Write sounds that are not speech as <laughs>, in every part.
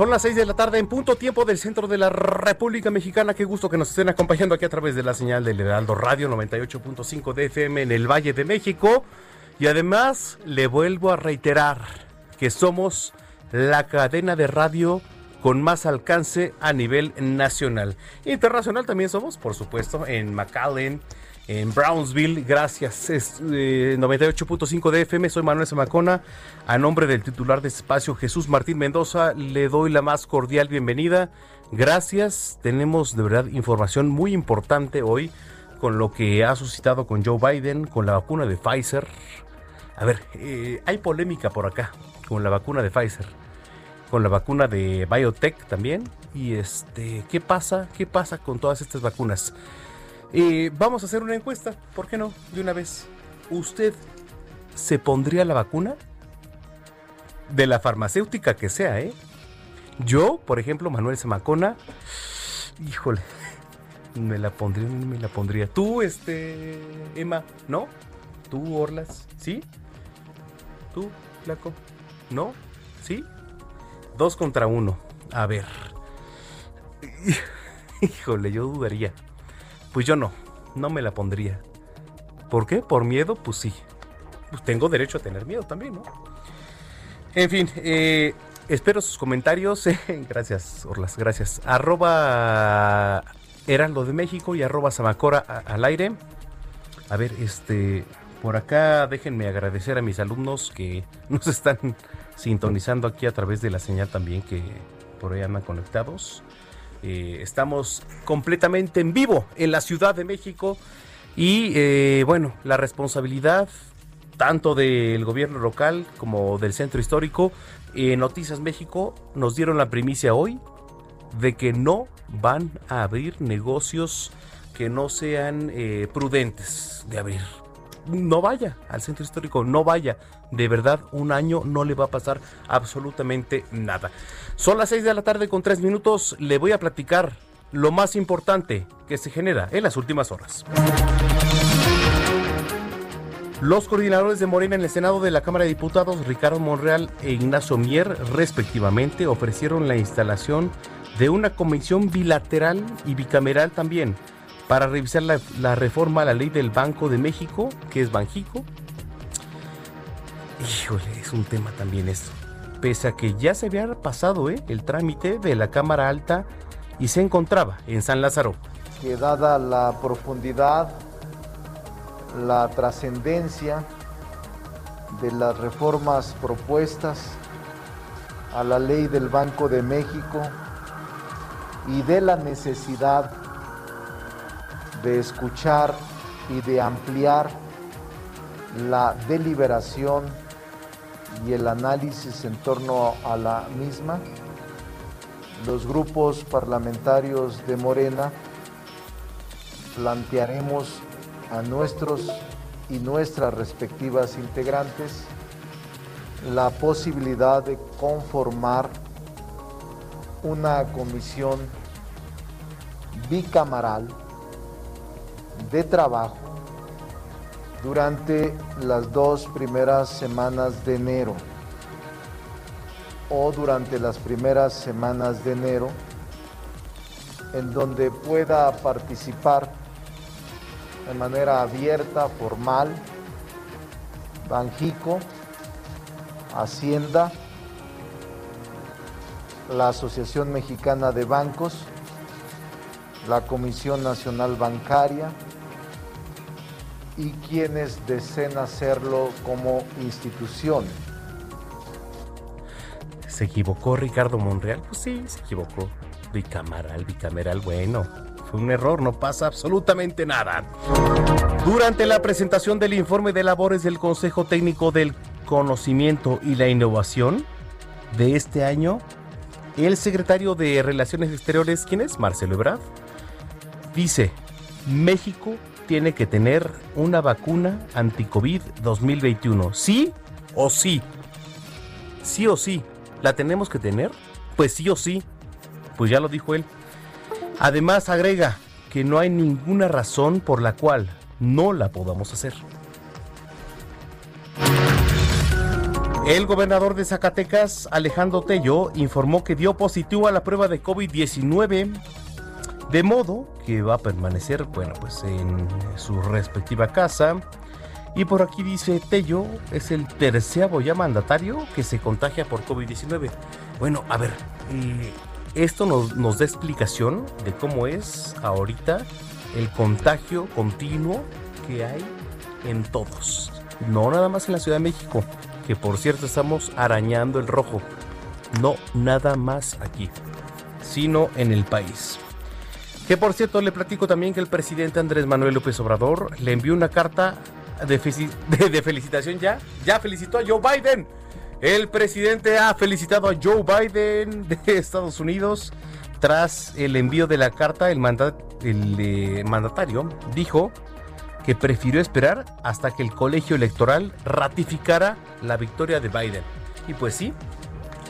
Son las 6 de la tarde en punto tiempo del centro de la República Mexicana. Qué gusto que nos estén acompañando aquí a través de la señal del Heraldo Radio 98.5 de FM en el Valle de México. Y además le vuelvo a reiterar que somos la cadena de radio con más alcance a nivel nacional. Internacional también somos, por supuesto, en McAllen, en Brownsville. Gracias. Es 98.5 de FM. Soy Manuel Zamacona. A nombre del titular de espacio, Jesús Martín Mendoza, le doy la más cordial bienvenida. Gracias. Tenemos de verdad información muy importante hoy con lo que ha suscitado con Joe Biden, con la vacuna de Pfizer. A ver, eh, hay polémica por acá con la vacuna de Pfizer, con la vacuna de Biotech también. Y este, ¿qué pasa? ¿Qué pasa con todas estas vacunas? Vamos a hacer una encuesta, ¿por qué no? De una vez. ¿Usted se pondría la vacuna? De la farmacéutica que sea, ¿eh? Yo, por ejemplo, Manuel Zamacona, híjole, me la pondría, me la pondría. Tú, este, Emma, ¿no? Tú, Orlas, ¿sí? Tú, Flaco, ¿no? ¿Sí? Dos contra uno. A ver. <laughs> Híjole, yo dudaría. Pues yo no, no me la pondría. ¿Por qué? ¿Por miedo? Pues sí. Pues tengo derecho a tener miedo también, ¿no? En fin, eh, espero sus comentarios. <laughs> gracias, Orlas, gracias. Arroba Heraldo de México y arroba Samacora al aire. A ver, este, por acá déjenme agradecer a mis alumnos que <laughs> nos están sintonizando aquí a través de la señal también que por ahí andan conectados. Eh, estamos completamente en vivo en la Ciudad de México y eh, bueno, la responsabilidad tanto del gobierno local como del centro histórico, eh, Noticias México nos dieron la primicia hoy de que no van a abrir negocios que no sean prudentes de abrir. No vaya al centro histórico, no vaya. De verdad, un año no le va a pasar absolutamente nada. Son las 6 de la tarde con 3 minutos. Le voy a platicar lo más importante que se genera en las últimas horas. Los coordinadores de Morena en el Senado de la Cámara de Diputados, Ricardo Monreal e Ignacio Mier, respectivamente, ofrecieron la instalación de una comisión bilateral y bicameral también para revisar la, reforma a la ley del Banco de México, que es Banjico. Híjole, es un tema también esto. Pese a que ya se había pasado ¿eh? el trámite de la Cámara Alta y se encontraba en San Lázaro. Que dada la profundidad, la trascendencia de las reformas propuestas a la ley del Banco de México y de la necesidad de escuchar y de ampliar la deliberación y el análisis en torno a la misma, los grupos parlamentarios de Morena plantearemos a nuestros y nuestras respectivas integrantes la posibilidad de conformar una comisión bicamaral de trabajo durante las dos primeras semanas de enero o durante las primeras semanas de enero en donde pueda participar de manera abierta, formal, Banjico, Hacienda, la Asociación Mexicana de Bancos, la Comisión Nacional Bancaria y quienes deseen hacerlo como institución. ¿Se equivocó Ricardo Monreal? Pues sí, se equivocó. Bicameral, bicameral, bueno. Fue un error, no pasa absolutamente nada. Durante la presentación del informe de labores del Consejo Técnico del Conocimiento y la Innovación de este año, el secretario de Relaciones Exteriores, ¿quién es? Marcelo Ebrard, dice, México tiene que tener una vacuna anti-COVID 2021. ¿Sí o sí? Sí o sí. ¿La tenemos que tener? Pues sí o sí. Pues ya lo dijo él. Además agrega que no hay ninguna razón por la cual no la podamos hacer. El gobernador de Zacatecas, Alejandro Tello, informó que dio positivo a la prueba de COVID-19, de modo que va a permanecer, bueno, pues en su respectiva casa. Y por aquí dice Tello, es el terceavo ya mandatario que se contagia por COVID-19. Bueno, a ver, eh, esto nos, nos da explicación de cómo es ahorita el contagio continuo que hay en todos. No nada más en la Ciudad de México, que por cierto estamos arañando el rojo. No nada más aquí, sino en el país. Que por cierto le platico también que el presidente Andrés Manuel López Obrador le envió una carta <laughs> de, felicitación ya. Ya felicitó a Joe Biden. El presidente ha felicitado a Joe Biden de Estados Unidos tras el envío de la carta. El, el eh, mandatario dijo que prefirió esperar hasta que el colegio electoral ratificara la victoria de Biden. Y pues sí,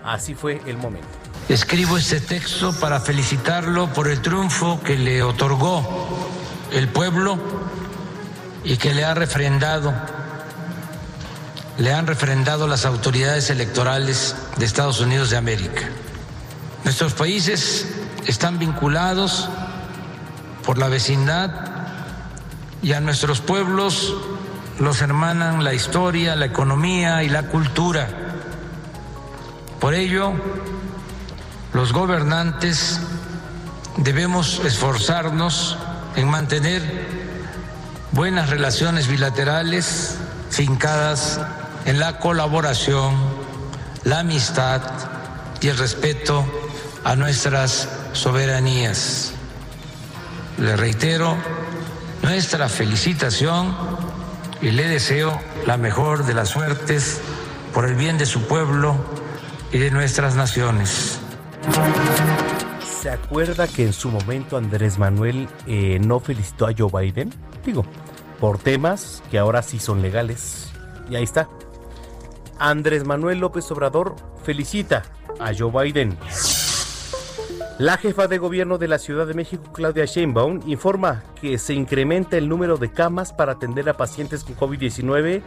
así fue el momento. Escribo este texto para felicitarlo por el triunfo que le otorgó el pueblo y que le ha refrendado, le han refrendado las autoridades electorales de Estados Unidos de América. Nuestros países están vinculados por la vecindad y a nuestros pueblos los hermanan la historia, la economía y la cultura. Por ello, los gobernantes debemos esforzarnos en mantener buenas relaciones bilaterales fincadas en la colaboración, la amistad y el respeto a nuestras soberanías. Le reitero nuestra felicitación y le deseo la mejor de las suertes por el bien de su pueblo y de nuestras naciones. ¿Se acuerda que en su momento Andrés Manuel eh, no felicitó a Joe Biden? Digo, por temas que ahora sí son legales. Y ahí está. Andrés Manuel López Obrador felicita a Joe Biden. La jefa de gobierno de la Ciudad de México, Claudia Sheinbaum, informa que se incrementa el número de camas para atender a pacientes con COVID-19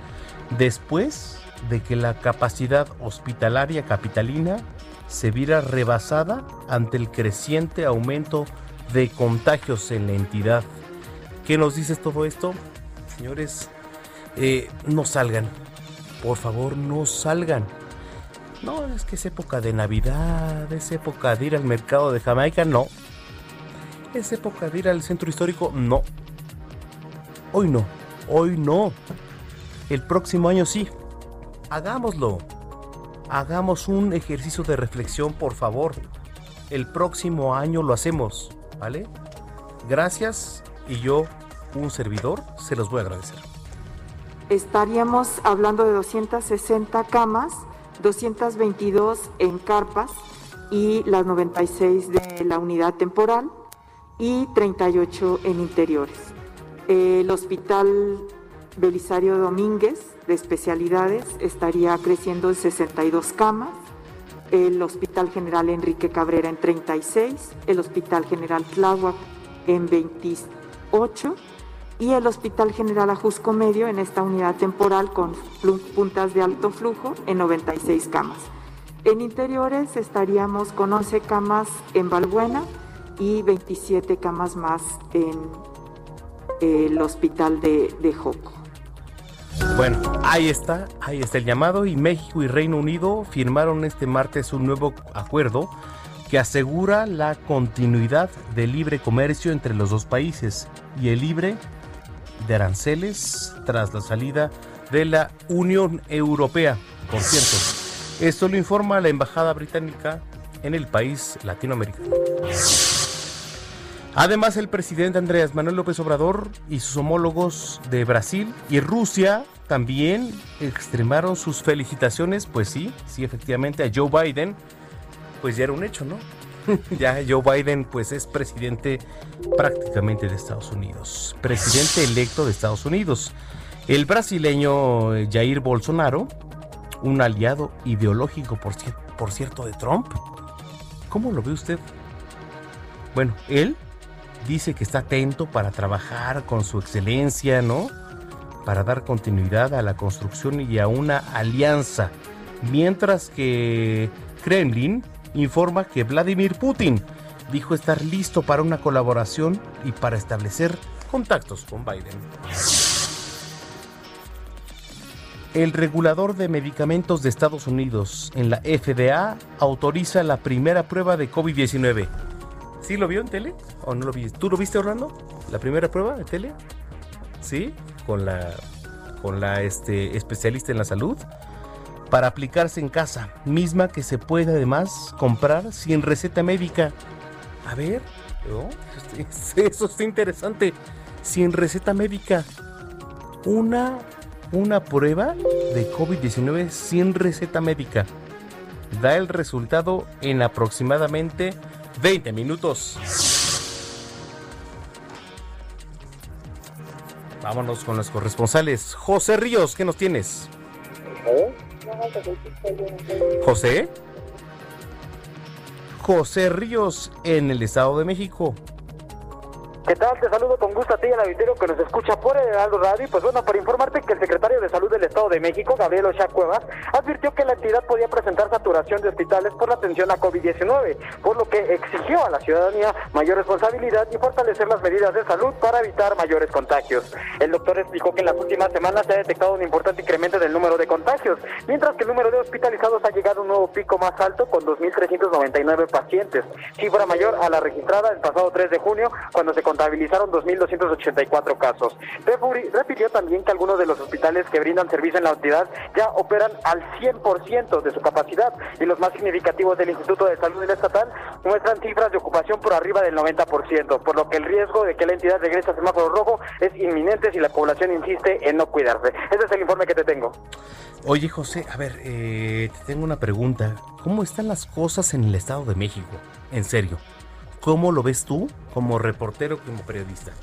después de que la capacidad hospitalaria capitalina se viera rebasada ante el creciente aumento de contagios en la entidad. ¿Qué nos dice todo esto? Señores, eh, no salgan. Por favor, no salgan no, es que es época de Navidad, es época de ir al mercado de Jamaica, no. Es época de ir al centro histórico, no. Hoy no, hoy no. El próximo año sí. Hagámoslo. Hagamos un ejercicio de reflexión, por favor. El próximo año lo hacemos, ¿vale? Gracias y yo, un servidor, se los voy a agradecer. Estaríamos hablando de 260 camas 222 en carpas y las 96 de la unidad temporal y 38 en interiores. El hospital Belisario Domínguez de especialidades estaría creciendo en 62 camas el Hospital General Enrique Cabrera en 36, el Hospital General Tláhuac en 28 y el Hospital General Ajusco Medio en esta unidad temporal con puntas de alto flujo en 96 camas. En interiores estaríamos con 11 camas en Balbuena y 27 camas más en el hospital de, de Joco. Bueno, ahí está, ahí está el llamado y México y Reino Unido firmaron este martes un nuevo acuerdo que asegura la continuidad del libre comercio entre los dos países y el libre de aranceles tras la salida de la Unión Europea. Por cierto, esto lo informa la Embajada Británica en el país latinoamericano. Además, el presidente Andrés Manuel López Obrador y sus homólogos de Brasil y Rusia también extremaron sus felicitaciones, pues sí, sí, efectivamente, a Joe Biden, pues ya era un hecho, ¿no? <laughs> ya Joe Biden pues es presidente prácticamente de Estados Unidos, presidente electo de Estados Unidos. El brasileño Jair Bolsonaro, un aliado ideológico por, por cierto de Trump, ¿cómo lo ve usted? Bueno, él dice que está atento para trabajar con su excelencia, ¿no? Para dar continuidad a la construcción y a una alianza. Mientras que Kremlin informa que Vladimir Putin dijo estar listo para una colaboración y para establecer contactos con Biden. El regulador de medicamentos de Estados Unidos en la FDA autoriza la primera prueba de COVID-19. ¿Sí lo vio en tele o no lo viste? ¿Tú lo viste, Orlando? ¿La primera prueba de tele? ¿Sí? Con la, con la este, especialista en la salud para aplicarse en casa, misma que se puede además comprar sin receta médica. A ver, <laughs> eso está interesante. Sin receta médica. Una, una prueba de COVID-19 sin receta médica. Da el resultado en aproximadamente 20 minutos. Vámonos con los corresponsales. José Ríos, ¿qué nos tienes? José. José Ríos en el Estado de México. ¿Qué tal? Te saludo con gusto a ti y al auditorio que nos escucha por el Heraldo Radio. Pues bueno, para informarte que el secretario de Salud del Estado de México, Gabriel Ochoa Cuevas, advirtió que la entidad podía presentar saturación de hospitales por la atención a COVID-19, por lo que exigió a la ciudadanía mayor responsabilidad y fortalecer las medidas de salud para evitar mayores contagios. El doctor explicó que en las últimas semanas se ha detectado un importante incremento del número de contagios, mientras que el número de hospitalizados ha llegado a un nuevo pico más alto con 2.399 pacientes, cifra mayor a la registrada el pasado 3 de junio, cuando se contabilizaron 2.284 casos. Repitió también que algunos de los hospitales que brindan servicio en la entidad ya operan al 100% de su capacidad y los más significativos del Instituto de Salud Estatal muestran cifras de ocupación por arriba del 90%, por lo que el riesgo de que la entidad regrese a semáforo rojo es inminente si la población insiste en no cuidarse. Ese es el informe que te tengo. Oye José, a ver, eh, te tengo una pregunta. ¿Cómo están las cosas en el Estado de México? En serio. ¿Cómo lo ves tú como reportero, como periodista?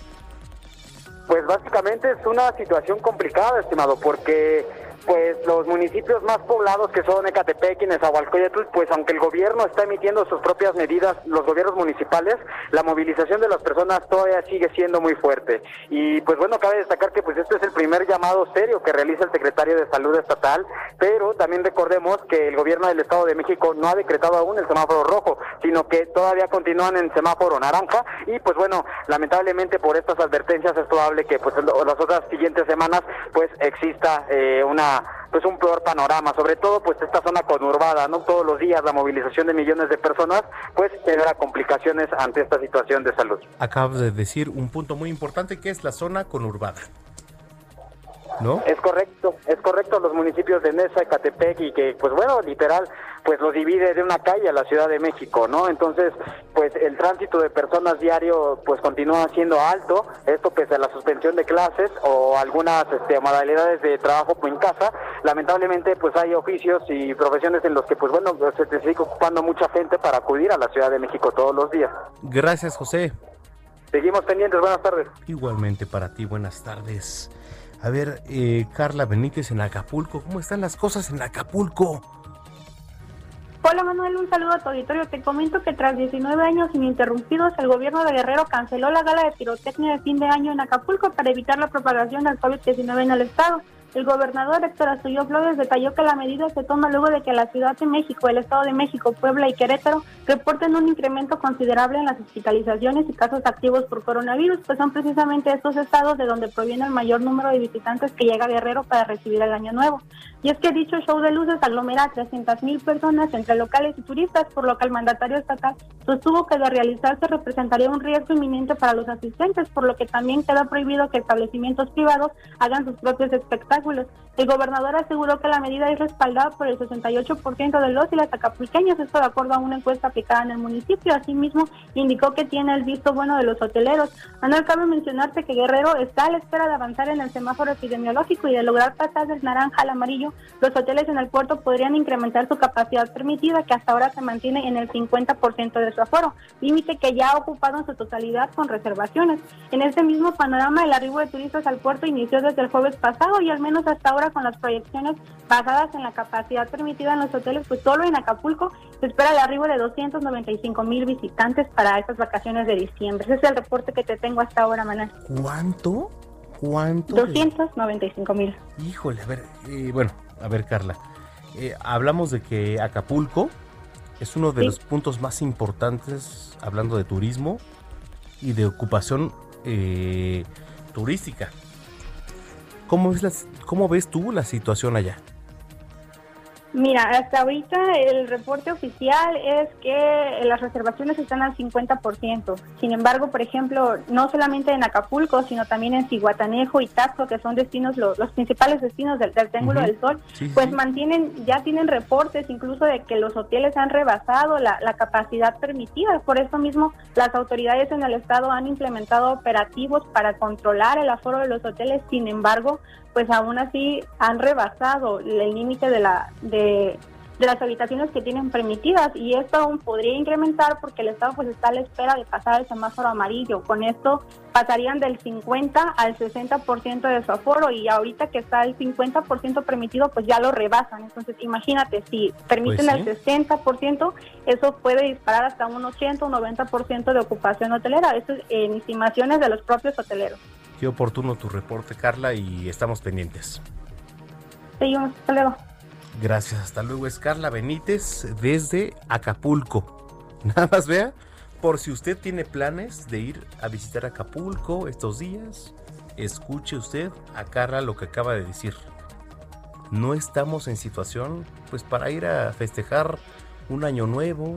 Pues básicamente es una situación complicada, estimado, porque pues los municipios más poblados que son Ecatepec y Nezahualcóyotl, pues aunque el gobierno está emitiendo sus propias medidas, los gobiernos municipales, la movilización de las personas todavía sigue siendo muy fuerte. Y pues bueno, cabe destacar que pues este es el primer llamado serio que realiza el secretario de Salud estatal, pero también recordemos que el gobierno del Estado de México no ha decretado aún el semáforo rojo, sino que todavía continúan en semáforo naranja y pues bueno, lamentablemente por estas advertencias es probable que pues las otras siguientes semanas pues exista eh, una pues un peor panorama, sobre todo pues esta zona conurbada, no todos los días la movilización de millones de personas pues genera complicaciones ante esta situación de salud. Acabas de decir un punto muy importante que es la zona conurbada. ¿No? Es correcto, es correcto, los municipios de Nesa, Catepec y que, pues bueno, literal, pues los divide de una calle a la Ciudad de México, ¿no? Entonces, pues el tránsito de personas diario, pues continúa siendo alto, esto pese a la suspensión de clases o algunas este, modalidades de trabajo en casa, lamentablemente, pues hay oficios y profesiones en los que, pues bueno, se te sigue ocupando mucha gente para acudir a la Ciudad de México todos los días. Gracias, José. Seguimos pendientes, buenas tardes. Igualmente para ti, buenas tardes. A ver, eh, Carla Benítez en Acapulco, ¿cómo están las cosas en Acapulco? Hola Manuel, un saludo a tu auditorio. Te comento que tras 19 años ininterrumpidos, el gobierno de Guerrero canceló la gala de pirotecnia de fin de año en Acapulco para evitar la propagación del COVID-19 en el estado. El gobernador Héctor Astudillo Flores detalló que la medida se toma luego de que la Ciudad de México, el Estado de México, Puebla y Querétaro reporten un incremento considerable en las hospitalizaciones y casos activos por coronavirus, pues son precisamente estos estados de donde proviene el mayor número de visitantes que llega a Guerrero para recibir el año nuevo. Y es que dicho show de luces aglomera a 300 mil personas entre locales y turistas, por lo que el mandatario estatal sostuvo que de realizarse representaría un riesgo inminente para los asistentes, por lo que también queda prohibido que establecimientos privados hagan sus propios espectáculos el gobernador aseguró que la medida es respaldada por el 68% de los y las acapulqueños, esto de acuerdo a una encuesta aplicada en el municipio. Asimismo, indicó que tiene el visto bueno de los hoteleros. Manuel, cabe mencionarte que Guerrero está a la espera de avanzar en el semáforo epidemiológico y de lograr pasar del naranja al amarillo. Los hoteles en el puerto podrían incrementar su capacidad permitida, que hasta ahora se mantiene en el 50% de su aforo, límite que ya ha ocupado en su totalidad con reservaciones. En este mismo panorama, el arribo de turistas al puerto inició desde el jueves pasado y al menos hasta ahora con las proyecciones basadas en la capacidad permitida en los hoteles, pues solo en Acapulco se espera el arribo de 295 mil visitantes para estas vacaciones de diciembre. Ese es el reporte que te tengo hasta ahora, Manuel. ¿Cuánto? ¿Cuánto? 295 mil. Híjole, a ver, eh, bueno, a ver, Carla. Eh, hablamos de que Acapulco es uno de los puntos más importantes hablando de turismo y de ocupación eh, turística. ¿Cómo ves, las, ¿Cómo ves tú la situación allá? Mira, hasta ahorita el reporte oficial es que las reservaciones están al 50%. Sin embargo, por ejemplo, no solamente en Acapulco, sino también en Ciguatanejo y Taxco, que son destinos los, principales destinos del, del Triángulo del Sol, pues mantienen, ya tienen reportes incluso de que los hoteles han rebasado la, la capacidad permitida. Por eso mismo, las autoridades en el estado han implementado operativos para controlar el aforo de los hoteles. Sin embargo, pues aún así han rebasado el límite de la de, las habitaciones que tienen permitidas y esto aún podría incrementar porque el Estado pues está a la espera de pasar el semáforo amarillo. Con esto pasarían del 50 al 60% de su aforo y ahorita que está el 50% permitido pues ya lo rebasan. Entonces imagínate, si permiten pues el 60%, eso puede disparar hasta un 80 o 90% de ocupación hotelera. Eso es en estimaciones de los propios hoteleros. Qué oportuno tu reporte, Carla, y estamos pendientes. Seguimos, hasta luego. Gracias, hasta luego. Es Carla Benítez desde Acapulco. <laughs> Nada más vea, por si usted tiene planes de ir a visitar Acapulco estos días, escuche usted a Carla lo que acaba de decir. No estamos en situación, pues, para ir a festejar un año nuevo.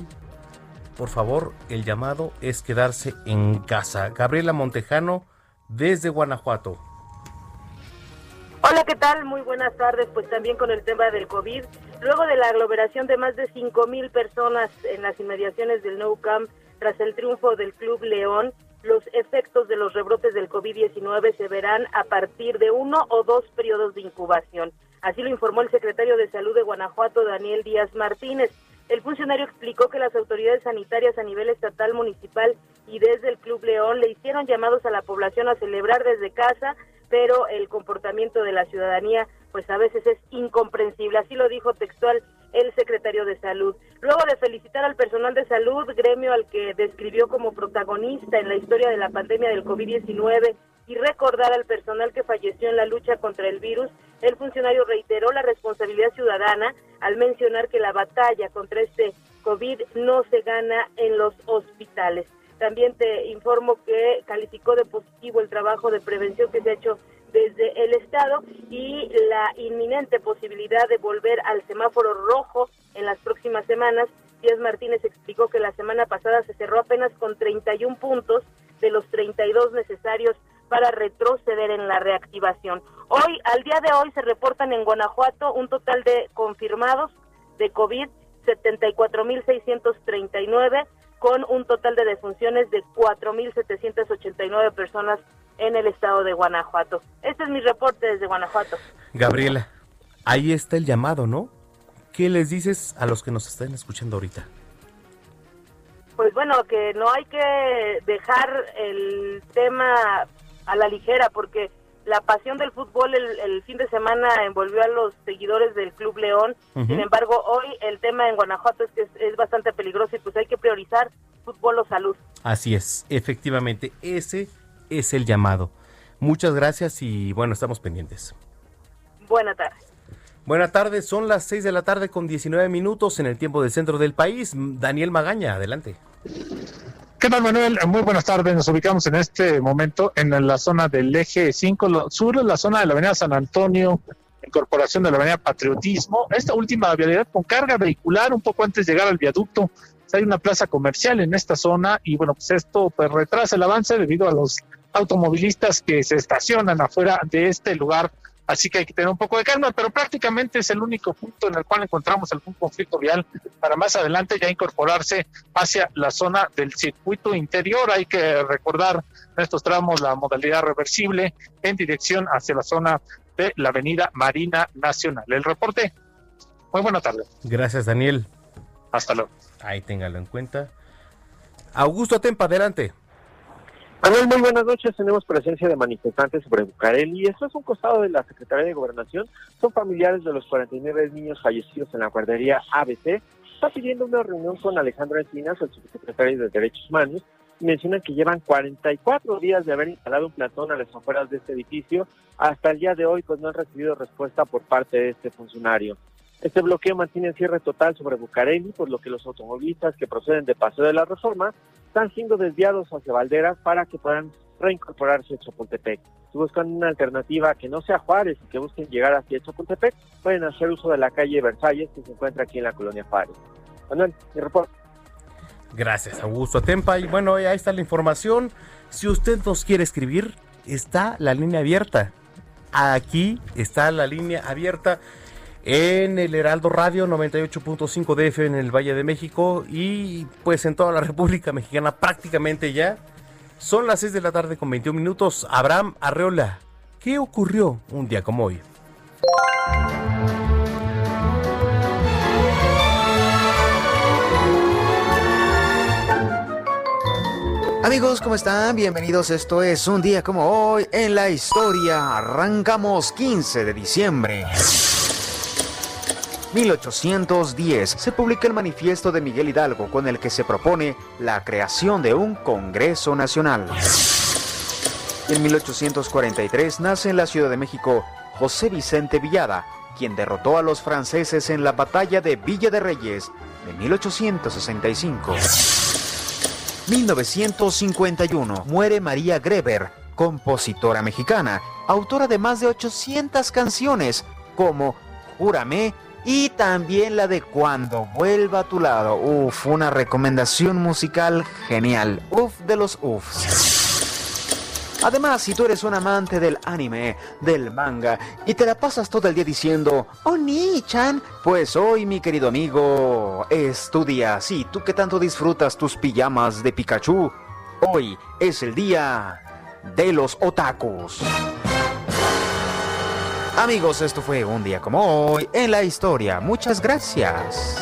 Por favor, el llamado es quedarse en casa. Gabriela Montejano desde Guanajuato. Hola, ¿qué tal? Muy buenas tardes. Pues también con el tema del COVID. Luego de la aglomeración de más de 5 mil personas en las inmediaciones del Nou Camp tras el triunfo del Club León, los efectos de los rebrotes del COVID-19 se verán a partir de uno o dos periodos de incubación. Así lo informó el secretario de Salud de Guanajuato, Daniel Díaz Martínez. El funcionario explicó que las autoridades sanitarias a nivel estatal, municipal y desde el Club León le hicieron llamados a la población a celebrar desde casa, pero el comportamiento de la ciudadanía pues a veces es incomprensible. Así lo dijo textual el secretario de Salud. Luego de felicitar al personal de salud, gremio al que describió como protagonista en la historia de la pandemia del COVID-19 y recordar al personal que falleció en la lucha contra el virus, el funcionario reiteró la responsabilidad ciudadana al mencionar que la batalla contra este COVID no se gana en los hospitales. También te informo que calificó de positivo el trabajo de prevención que se ha hecho desde el Estado y la inminente posibilidad de volver al semáforo rojo en las próximas semanas. Díaz Martínez explicó que la semana pasada se cerró apenas con 31 puntos de los 32 necesarios para retroceder en la reactivación. Hoy, al día de hoy, se reportan en Guanajuato un total de confirmados de COVID 74.639 con un total de defunciones de 4.789 personas en el estado de Guanajuato. Este es mi reporte desde Guanajuato. Gabriela, ahí está el llamado, ¿no? ¿Qué les dices a los que nos están escuchando ahorita? Pues bueno, que no hay que dejar el tema a la ligera, porque la pasión del fútbol el, fin de semana envolvió a los seguidores del Club León. Sin embargo, hoy el tema en Guanajuato es que es, bastante peligroso y pues hay que priorizar fútbol o salud. Así es, efectivamente, ese es el llamado. Muchas gracias y bueno, estamos pendientes. Buenas tardes. Buenas tardes, son las 6 de la tarde con 19 minutos en el tiempo del centro del país. Daniel Magaña, adelante. ¿Qué tal, Manuel? Muy buenas tardes. Nos ubicamos en este momento en la zona del eje 5 sur, en la zona de la avenida San Antonio, incorporación de la avenida Patriotismo. Esta última vialidad con carga vehicular un poco antes de llegar al viaducto. Hay una plaza comercial en esta zona y bueno, pues esto pues, retrasa el avance debido a los automovilistas que se estacionan afuera de este lugar Así que hay que tener un poco de calma, pero prácticamente es el único punto en el cual encontramos algún conflicto vial para más adelante ya incorporarse hacia la zona del circuito interior. Hay que recordar en estos tramos la modalidad reversible en dirección hacia la zona de la avenida Marina Nacional. El reporte. Muy buena tarde. Gracias, Daniel. Hasta luego. Ahí téngalo en cuenta. Augusto Tempa, adelante. Manuel, muy buenas noches. Tenemos presencia de manifestantes sobre Bucareli. Esto es un costado de la Secretaría de Gobernación. Son familiares de los 49 niños fallecidos en la guardería ABC. Está pidiendo una reunión con Alejandro Encinas, el subsecretario de Derechos Humanos, y mencionan que llevan 44 días de haber instalado un platón a las afueras de este edificio. Hasta el día de hoy, pues no han recibido respuesta por parte de este funcionario. Este bloqueo mantiene el cierre total sobre Bucareli, por lo que los automovilistas que proceden de Paseo de la Reforma están siendo desviados hacia Valderas para que puedan reincorporarse a Chapultepec. Si buscan una alternativa que no sea Juárez y que busquen llegar hacia Chapultepec, pueden hacer uso de la calle Versalles que se encuentra aquí en la colonia Juárez. Manuel, mi reporte. Gracias, Augusto Tempa. Y bueno, ahí está la información. Si usted nos quiere escribir, está la línea abierta. Aquí está la línea abierta en el Heraldo Radio 98.5 DF en el Valle de México y pues en toda la <laughs> República Mexicana prácticamente ya. Son las 6 de la tarde con 21 minutos. Abraham Arreola, ¿qué ocurrió un día como hoy? Amigos, ¿cómo están? Bienvenidos. Esto es un día como hoy en la historia. Arrancamos 15 de diciembre. 1810 se publica el manifiesto de Miguel Hidalgo con el que se propone la creación de un Congreso Nacional. En 1843 nace en la Ciudad de México José Vicente Villada, quien derrotó a los franceses en la batalla de Villa de Reyes de 1865. 1951 muere María Greber, compositora mexicana, autora de más de 800 canciones como Júrame, y también la de Cuando vuelva a tu lado. Uf, una recomendación musical genial. Uf de los ufs. Además, si tú eres un amante del anime, del manga, y te la pasas todo el día diciendo, oh chan pues hoy, mi querido amigo, es tu día. Sí, tú que tanto disfrutas tus pijamas de Pikachu, hoy es el día de los otakus. Amigos, esto fue un día como hoy en la historia. Muchas gracias.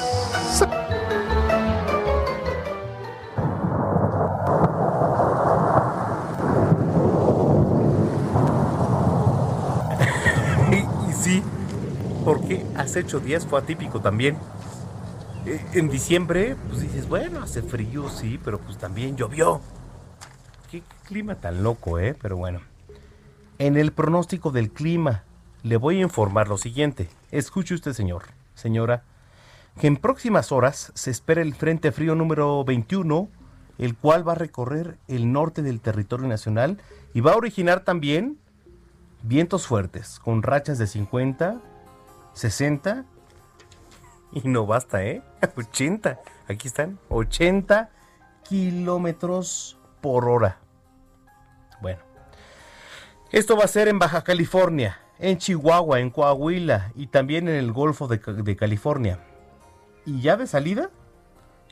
<laughs> y sí, porque hace ocho días fue atípico también. Eh, en diciembre, pues dices, bueno, hace frío, sí, pero pues también llovió. Qué clima tan loco, ¿eh? Pero bueno. En el pronóstico del clima le voy a informar lo siguiente. Escuche usted, señor, señora, que en próximas horas se espera el Frente Frío número 21, el cual va a recorrer el norte del territorio nacional y va a originar también vientos fuertes, con rachas de 50, 60 y no basta, ¿eh? <laughs> 80, aquí están, 80 kilómetros por hora. Bueno, esto va a ser en Baja California, en Chihuahua, en Coahuila y también en el Golfo de, California. Y ya de salida,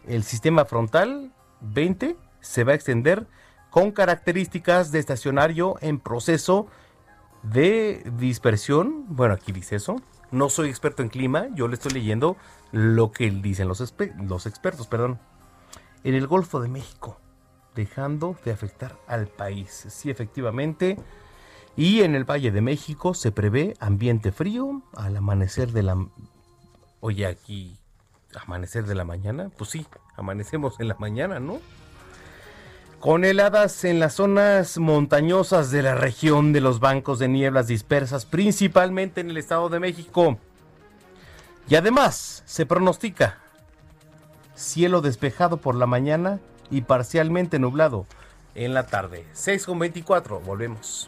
el sistema frontal 20 se va a extender con características de estacionario en proceso de dispersión. Bueno, aquí dice eso. No soy experto en clima, yo le estoy leyendo lo que dicen los, los expertos, perdón. En el Golfo de México, dejando de afectar al país. Sí, efectivamente, Y en el Valle de México se prevé ambiente frío al amanecer de la... Oye, aquí, amanecer de la mañana, pues sí, amanecemos en la mañana, ¿no? Con heladas en las zonas montañosas de la región de los bancos de nieblas dispersas, principalmente en el Estado de México. Y además se pronostica cielo despejado por la mañana y parcialmente nublado en la tarde. 6 con 24, volvemos.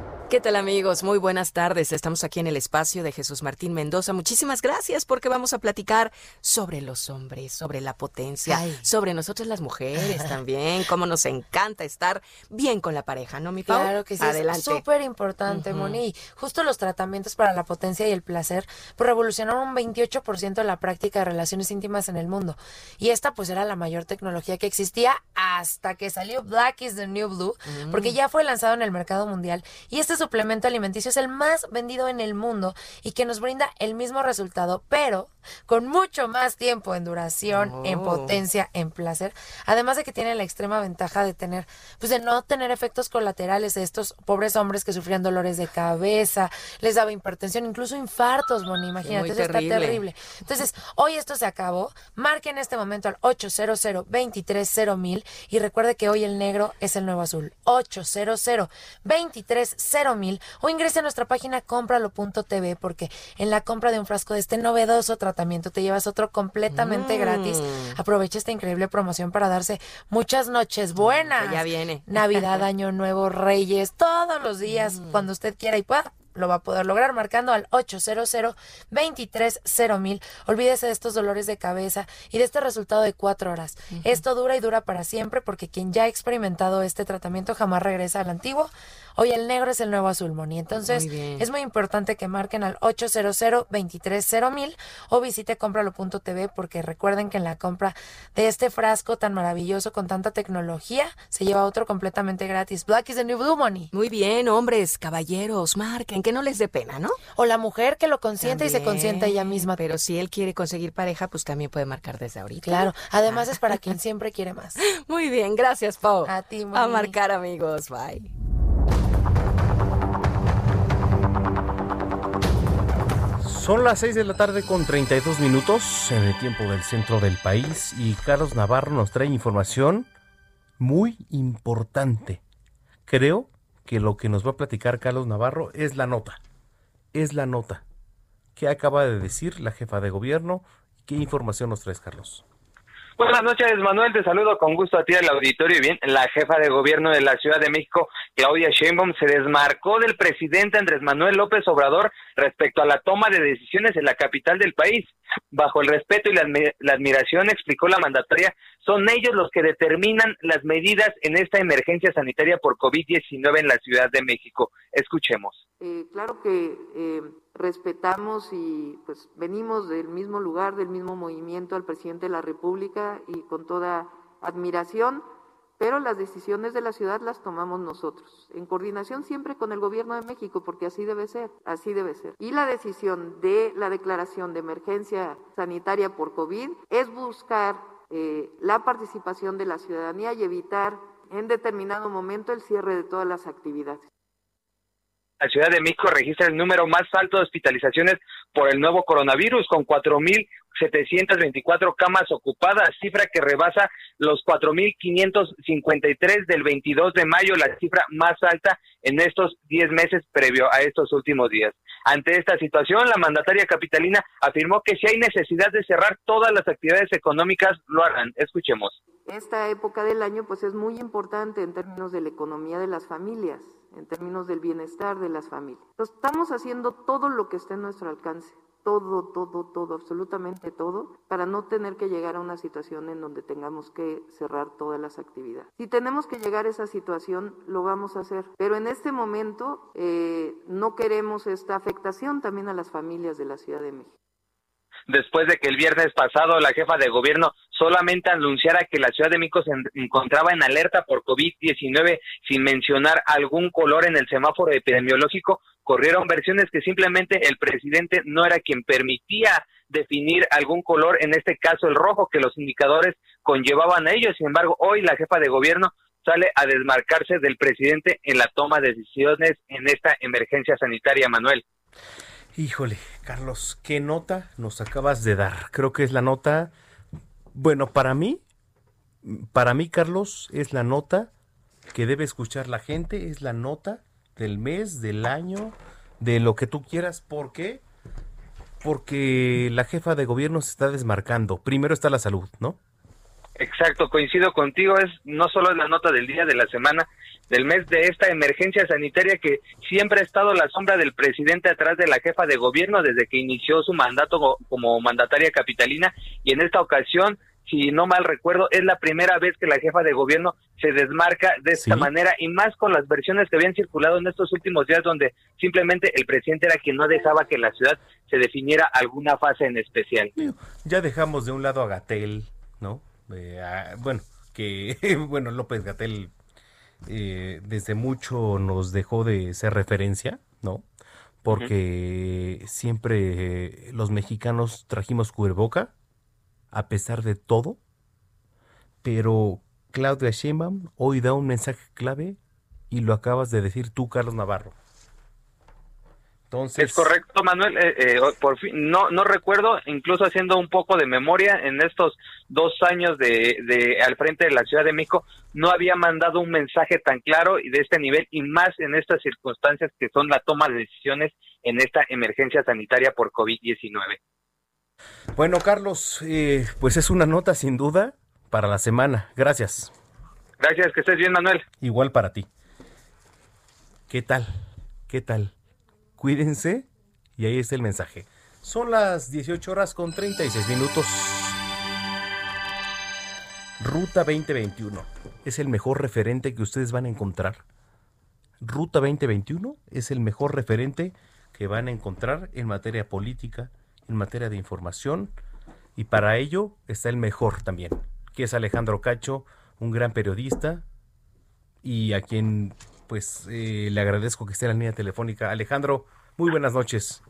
¿Qué tal amigos? Muy buenas tardes. Estamos aquí en el espacio de Jesús Martín Mendoza. Muchísimas gracias porque vamos a platicar sobre los hombres, sobre la potencia, sobre nosotras las mujeres también, cómo nos encanta estar bien con la pareja, ¿no, mi Pau? Claro que sí, Adelante. es súper importante, Moni. Justo los tratamientos para la potencia y el placer pues, revolucionaron un 28% la práctica de relaciones íntimas en el mundo. Y esta pues era la mayor tecnología que existía hasta que salió Black is the New Blue, porque ya fue lanzado en el mercado mundial. Y este suplemento alimenticio es el más vendido en el mundo y que nos brinda el mismo resultado, pero con mucho más tiempo en duración, en Oh. potencia, en placer. Además de que tiene la extrema ventaja de tener, pues de no tener efectos colaterales de estos pobres hombres que sufrían dolores de cabeza, les daba hipertensión, incluso infartos, Moni, imagínate, eso está terrible. Entonces, hoy esto se acabó. Marque en este momento al 800 230 mil y recuerde que hoy el negro es el nuevo azul. 800 230 mil o ingrese a nuestra página cómpralo.tv porque en la compra de un frasco de este novedoso tratamiento te llevas otro completamente Mm. gratis. Aprovecha esta increíble promoción para darse muchas noches buenas. Que ya viene. Navidad, Año Nuevo, Reyes, todos los días, Mm. cuando usted quiera y pueda. Lo va a poder lograr marcando al 800 230 mil. Olvídese de estos dolores de cabeza y de este resultado de cuatro horas. Esto dura y dura para siempre porque quien ya ha experimentado este tratamiento jamás regresa al antiguo. Hoy el negro es el nuevo azul, Moni. Entonces, Muy es muy importante que marquen al 800 230 mil o visite cómpralo.tv porque recuerden que en la compra de este frasco tan maravilloso con tanta tecnología se lleva otro completamente gratis. Black is the new blue, Moni. Muy bien, hombres, caballeros, marquen, que no les dé pena, ¿no? O la mujer que lo consiente y se También. consiente ella misma. Pero si él quiere conseguir pareja, pues también puede marcar desde ahorita. Claro, además es para quien siempre quiere más. <laughs> Muy bien, gracias, Pau. A ti, A Moni. marcar, amigos. Bye. Son las 6 de la tarde con 32 minutos en el tiempo del centro del país y Carlos Navarro nos trae información muy importante. Creo que lo que nos va a platicar Carlos Navarro es la nota. Es la nota. ¿Qué acaba de decir la jefa de gobierno? ¿Qué información nos traes, Carlos? Buenas noches, Manuel. Te saludo con gusto a ti al auditorio. Y bien, la jefa de gobierno de la Ciudad de México, Claudia Sheinbaum, se desmarcó del presidente Andrés Manuel López Obrador respecto a la toma de decisiones en la capital del país. Bajo el respeto y la, la admiración, explicó la mandataria, son ellos los que determinan las medidas en esta emergencia sanitaria por COVID-19 en la Ciudad de México. Escuchemos. Eh, claro que eh, respetamos y pues venimos del mismo lugar, del mismo movimiento al presidente de la República y con toda admiración, pero las decisiones de la ciudad las tomamos nosotros, en coordinación siempre con el gobierno de México, porque así debe ser, así debe ser. Y la decisión de la declaración de emergencia sanitaria por COVID es buscar eh, la participación de la ciudadanía y evitar en determinado momento el cierre de todas las actividades. La Ciudad de México registra el número más alto de hospitalizaciones por el nuevo coronavirus, con 4.724 camas ocupadas, cifra que rebasa los 4.553 del 22 de mayo, la cifra más alta en estos 10 meses previo a estos últimos días. Ante esta situación, la mandataria capitalina afirmó que si hay necesidad de cerrar todas las actividades económicas, lo harán. Escuchemos. Esta época del año pues es muy importante en términos de la economía de las familias, en términos del bienestar de las familias. Estamos haciendo todo lo que esté en nuestro alcance todo, todo, todo, absolutamente todo, para no tener que llegar a una situación en donde tengamos que cerrar todas las actividades. Si tenemos que llegar a esa situación, lo vamos a hacer, pero en este momento eh, no queremos esta afectación también a las familias de la Ciudad de México después de que el viernes pasado la jefa de gobierno solamente anunciara que la Ciudad de México se encontraba en alerta por COVID-19 sin mencionar algún color en el semáforo epidemiológico, corrieron versiones que simplemente el presidente no era quien permitía definir algún color, en este caso el rojo, que los indicadores conllevaban a ellos. Sin embargo, hoy la jefa de gobierno sale a desmarcarse del presidente en la toma de decisiones en esta emergencia sanitaria, Manuel. Híjole, Carlos, ¿qué nota nos acabas de dar? Creo que es la nota, bueno, para mí, para mí, Carlos, es la nota que debe escuchar la gente, es la nota del mes, del año, de lo que tú quieras. ¿Por qué? Porque la jefa de gobierno se está desmarcando. Primero está la salud, ¿no? Exacto, coincido contigo, es no solo la nota del día de la semana, del mes de esta emergencia sanitaria que siempre ha estado la sombra del presidente atrás de la jefa de gobierno desde que inició su mandato como mandataria capitalina y en esta ocasión si no mal recuerdo, es la primera vez que la jefa de gobierno se desmarca de esta manera y más con las versiones que habían circulado en estos últimos días donde simplemente el presidente era quien no dejaba que la ciudad se definiera alguna fase en especial. Ya dejamos de un lado a Gatel, ¿no? Eh, bueno, que <laughs> bueno, López Gatel eh, desde mucho nos dejó de ser referencia, ¿no? Porque siempre los mexicanos trajimos cubreboca a pesar de todo, pero Claudia Sheinbaum hoy da un mensaje clave y lo acabas de decir tú, Carlos Navarro. Entonces... Es correcto, Manuel. Eh, eh, por fin, no, no recuerdo, incluso haciendo un poco de memoria, en estos dos años de, de al frente de la Ciudad de México, no había mandado un mensaje tan claro y de este nivel, y más en estas circunstancias que son la toma de decisiones en esta emergencia sanitaria por COVID-19. Bueno, Carlos, eh, pues es una nota sin duda para la semana. Gracias. Gracias, que estés bien, Manuel. Igual para ti. ¿Qué tal? ¿Qué tal? Cuídense y ahí está el mensaje. Son las 18 horas con 36 minutos. Ruta 2021 es el mejor referente que ustedes van a encontrar. Ruta 2021 es el mejor referente que van a encontrar en materia política, en materia de información y para ello está el mejor también, que es Alejandro Cacho, un gran periodista y a quien pues eh, le agradezco que esté en la línea telefónica. Alejandro, muy buenas noches.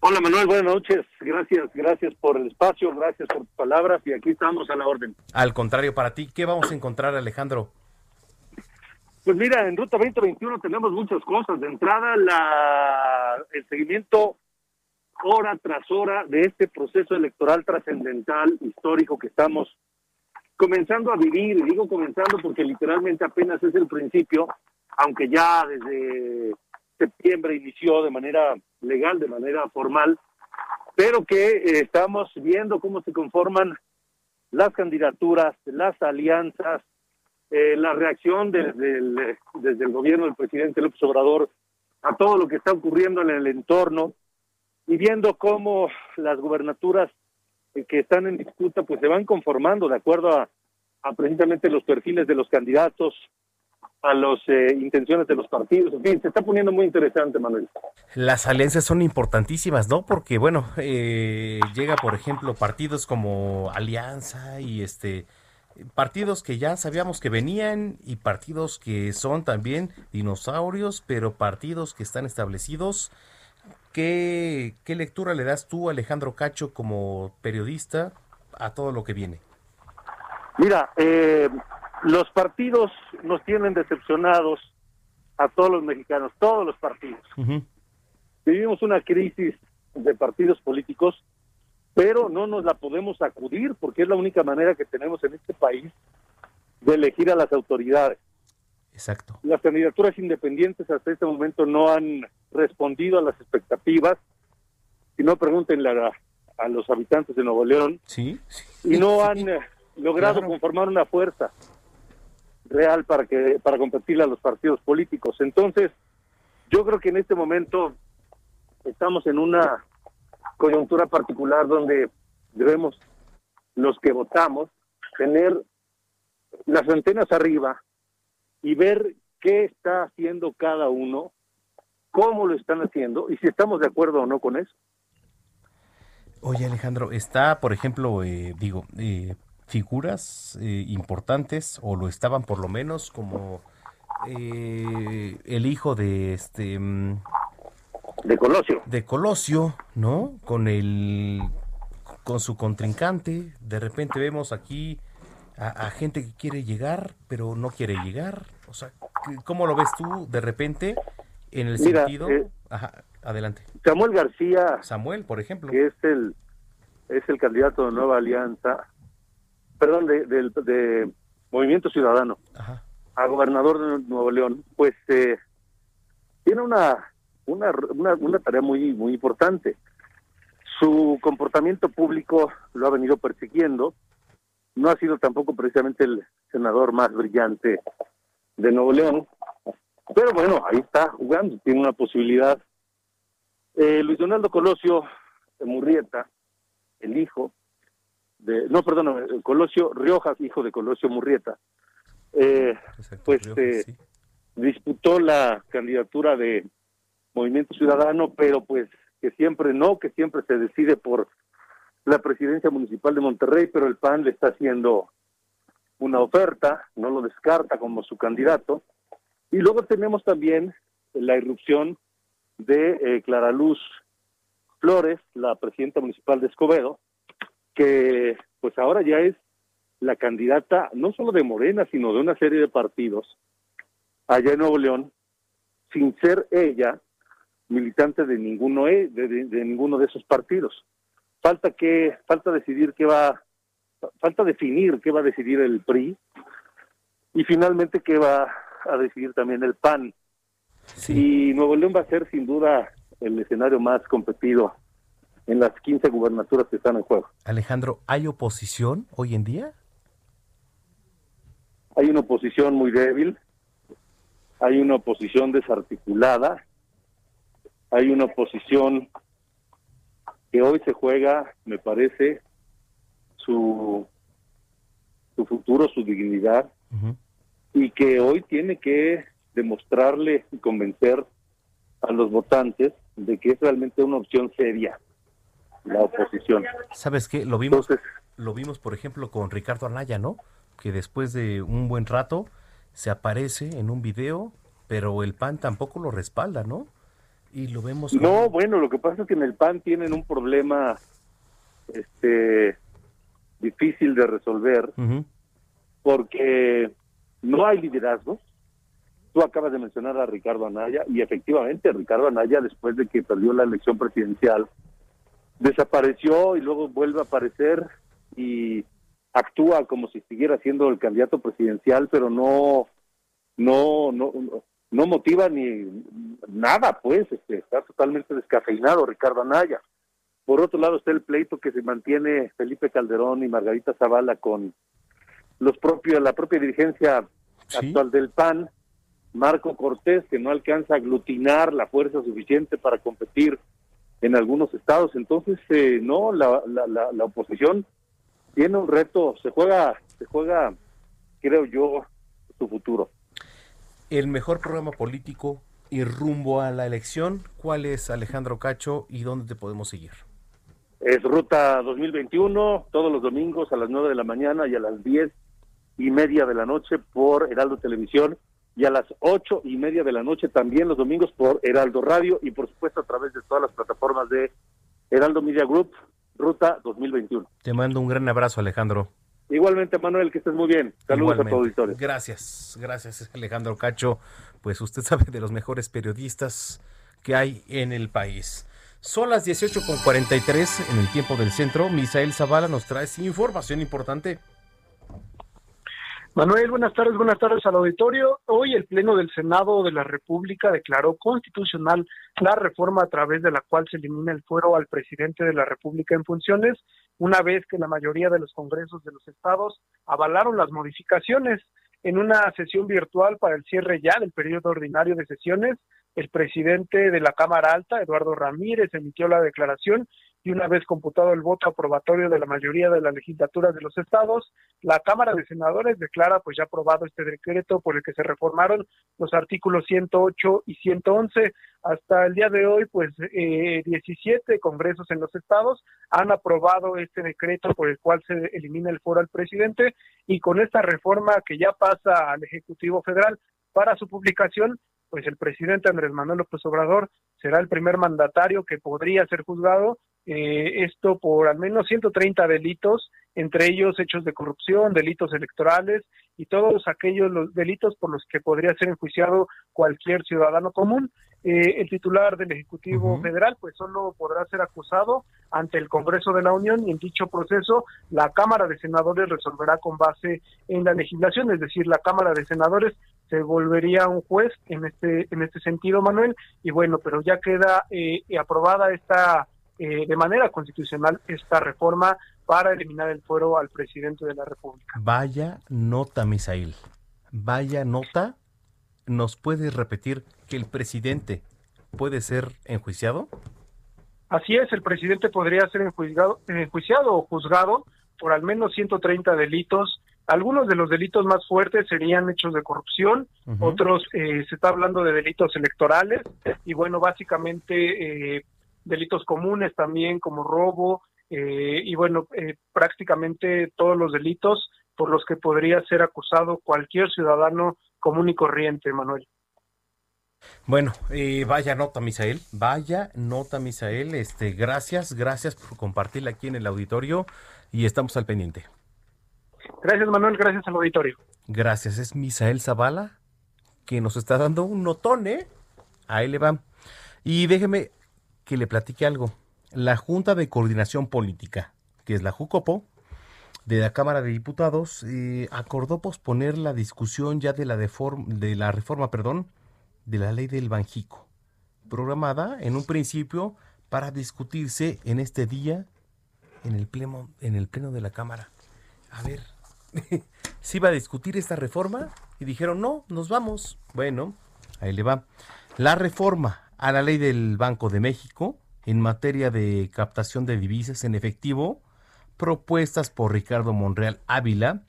Hola Manuel, buenas noches. Gracias, gracias por el espacio, gracias por tus palabras y aquí estamos a la orden. Al contrario, para ti, ¿qué vamos a encontrar Alejandro? Pues mira, en Ruta 2021 tenemos muchas cosas. De entrada, la, el seguimiento hora tras hora de este proceso electoral trascendental, histórico que estamos comenzando a vivir, y digo comenzando porque literalmente apenas es el principio, aunque ya desde septiembre inició de manera legal, de manera formal, pero que eh, estamos viendo cómo se conforman las candidaturas, las alianzas, eh, la reacción desde el, desde el gobierno del presidente López Obrador a todo lo que está ocurriendo en el entorno, y viendo cómo las gubernaturas que están en disputa pues se van conformando de acuerdo a, precisamente los perfiles de los candidatos, a las eh, intenciones de los partidos. En fin, se está poniendo muy interesante, Manuel. Las alianzas son importantísimas, ¿no? Porque, bueno, eh, llega, por ejemplo, partidos como Alianza y este partidos que ya sabíamos que venían y partidos que son también dinosaurios, pero partidos que están establecidos ¿Qué, lectura le das tú, Alejandro Cacho, como periodista, a todo lo que viene? Mira, eh, los partidos nos tienen decepcionados a todos los mexicanos, todos los partidos. Vivimos una crisis de partidos políticos, pero no nos la podemos acudir porque es la única manera que tenemos en este país de elegir a las autoridades. Exacto. Las candidaturas independientes hasta este momento no han respondido a las expectativas. Si no, pregúntenle a, a los habitantes de Nuevo León. Sí. Y no han eh, logrado conformar una fuerza real para que para competir a los partidos políticos. Entonces, yo creo que en este momento estamos en una coyuntura particular donde debemos los que votamos tener las antenas arriba y ver qué está haciendo cada uno, cómo lo están haciendo y si estamos de acuerdo o no con eso. Oye Alejandro, está, por ejemplo, eh, digo, eh, figuras eh, importantes, o lo estaban por lo menos, como eh, el hijo de este... mm, De Colosio. De Colosio, ¿no? Con el... con su contrincante. De repente vemos aquí a, a gente que quiere llegar, pero no quiere llegar. O sea, ¿cómo lo ves tú de repente en el Mira, sentido... eh, Ajá, adelante. Samuel García, Samuel, por ejemplo. que es el es el candidato de Nueva Alianza, perdón, de, del- de Movimiento Ciudadano, a gobernador de Nuevo León, pues eh, tiene una, una, una, una tarea muy, muy importante. Su comportamiento público lo ha venido persiguiendo, no ha sido tampoco precisamente el senador más brillante de Nuevo León, pero bueno, ahí está jugando, tiene una posibilidad. Eh, Luis Donaldo Colosio de Murrieta, el hijo de, no, perdón, Colosio Riojas, hijo de Colosio Murrieta, eh, pues eh, disputó la candidatura de Movimiento Ciudadano, pero pues que siempre no, que siempre se decide por la presidencia municipal de Monterrey, pero el PAN le está haciendo una oferta, no lo descarta como su candidato. Y luego tenemos también la irrupción de eh, Clara Luz Flores, la presidenta municipal de Escobedo, que pues ahora ya es la candidata no solo de Morena, sino de una serie de partidos allá en Nuevo León, sin ser ella militante de ninguno e- de- de ninguno de esos partidos. Falta que falta decidir qué va falta definir qué va a decidir el PRI y finalmente qué va a decidir también el PAN. Y Nuevo León va a ser sin duda el escenario más competido en las 15 gubernaturas que están en juego. Alejandro, ¿hay oposición hoy en día? Hay una oposición muy débil, hay una oposición desarticulada, hay una oposición que hoy se juega, me parece, su, su futuro, su dignidad, y que hoy tiene que demostrarle y convencer a los votantes de que es realmente una opción seria la oposición. ¿Sabes qué? Lo vimos, lo vimos, por ejemplo, con Ricardo Anaya, ¿no? Que después de un buen rato se aparece en un video, pero el PAN tampoco lo respalda, ¿no? Y lo vemos como- No, bueno, lo que pasa es que en el PAN tienen un problema este difícil de resolver porque no hay liderazgo. Tú acabas de mencionar a Ricardo Anaya y efectivamente Ricardo Anaya después de que perdió la elección presidencial desapareció y luego vuelve a aparecer y actúa como si siguiera siendo el candidato presidencial, pero no no no no motiva ni nada, pues, este, está totalmente descafeinado Ricardo Anaya. Por otro lado está el pleito que se mantiene Felipe Calderón y Margarita Zavala con los propios, la propia dirigencia actual del PAN, Marco Cortés, que no alcanza a aglutinar la fuerza suficiente para competir en algunos estados. Entonces, eh, no, la, la, la, la oposición tiene un reto, se juega, se juega, creo yo, su futuro. El mejor programa político y rumbo a la elección, ¿cuál es Alejandro Cacho y dónde te podemos seguir? Es Ruta 2021, todos los domingos a las 9 de la mañana y a las 10 y media de la noche por Heraldo Televisión y a las ocho y media de la noche también los domingos por Heraldo Radio y por supuesto a través de todas las plataformas de Heraldo Media Group, Ruta 2021. Te mando un gran abrazo, Alejandro. Igualmente, Manuel, que estés muy bien. Saludos a Igualmente. tu auditorio. Gracias, gracias Alejandro Cacho. Pues usted <laughs> sabe de los mejores periodistas que hay en el país. Son las 18.43 en el tiempo del centro. Misael Zavala nos trae información importante. Manuel, buenas tardes, buenas tardes al auditorio. Hoy el Pleno del Senado de la República declaró constitucional la reforma a través de la cual se elimina el fuero al presidente de la República en funciones, una vez que la mayoría de los congresos de los estados avalaron las modificaciones. En una sesión virtual para el cierre ya del periodo ordinario de sesiones, el presidente de la Cámara Alta, Eduardo Ramírez, emitió la declaración y una vez computado el voto aprobatorio de la mayoría de las legislaturas de los estados, la Cámara de Senadores declara pues ya aprobado este decreto por el que se reformaron los artículos 108 y 111. Hasta el día de hoy, pues eh, 17 congresos en los estados han aprobado este decreto por el cual se elimina el foro al presidente y con esta reforma que ya pasa al Ejecutivo Federal para su publicación, pues el presidente Andrés Manuel López Obrador será el primer mandatario que podría ser juzgado, eh, esto por al menos 130 delitos, entre ellos hechos de corrupción, delitos electorales y todos aquellos los delitos por los que podría ser enjuiciado cualquier ciudadano común. Eh, el titular del Ejecutivo Federal pues solo podrá ser acusado ante el Congreso de la Unión y en dicho proceso la Cámara de Senadores resolverá con base en la legislación, es decir, la Cámara de Senadores se volvería un juez en este en este sentido, Manuel, y bueno, pero ya queda eh, aprobada esta eh, de manera constitucional esta reforma para eliminar el fuero al presidente de la República. Vaya nota, Misail. Vaya nota. ¿Nos puedes repetir que el presidente puede ser enjuiciado? Así es, el presidente podría ser enjuiciado, enjuiciado o juzgado por al menos 130 delitos algunos de los delitos más fuertes serían hechos de corrupción, otros eh, se está hablando de delitos electorales y bueno, básicamente eh, delitos comunes también como robo eh, y bueno, prácticamente todos los delitos por los que podría ser acusado cualquier ciudadano común y corriente, Manuel. Bueno, vaya nota, Misael, vaya nota, Misael. Este, gracias, gracias por compartirla aquí en el auditorio y estamos al pendiente. Gracias, Manuel. Gracias al auditorio. Gracias. Es Misael Zavala que nos está dando un notón, ¿eh? Ahí le va. Y déjeme que le platique algo. La Junta de Coordinación Política, que es la JUCOPO, de la Cámara de Diputados, eh, acordó posponer la discusión ya de la, de la reforma perdón, de la ley del Banjico, programada en un principio para discutirse en este día en el pleno, en el pleno de la Cámara. A ver, <laughs> se iba a discutir esta reforma y dijeron, no, nos vamos. Bueno, ahí le va. La reforma a la ley del Banco de México en materia de captación de divisas en efectivo, propuestas por Ricardo Monreal Ávila,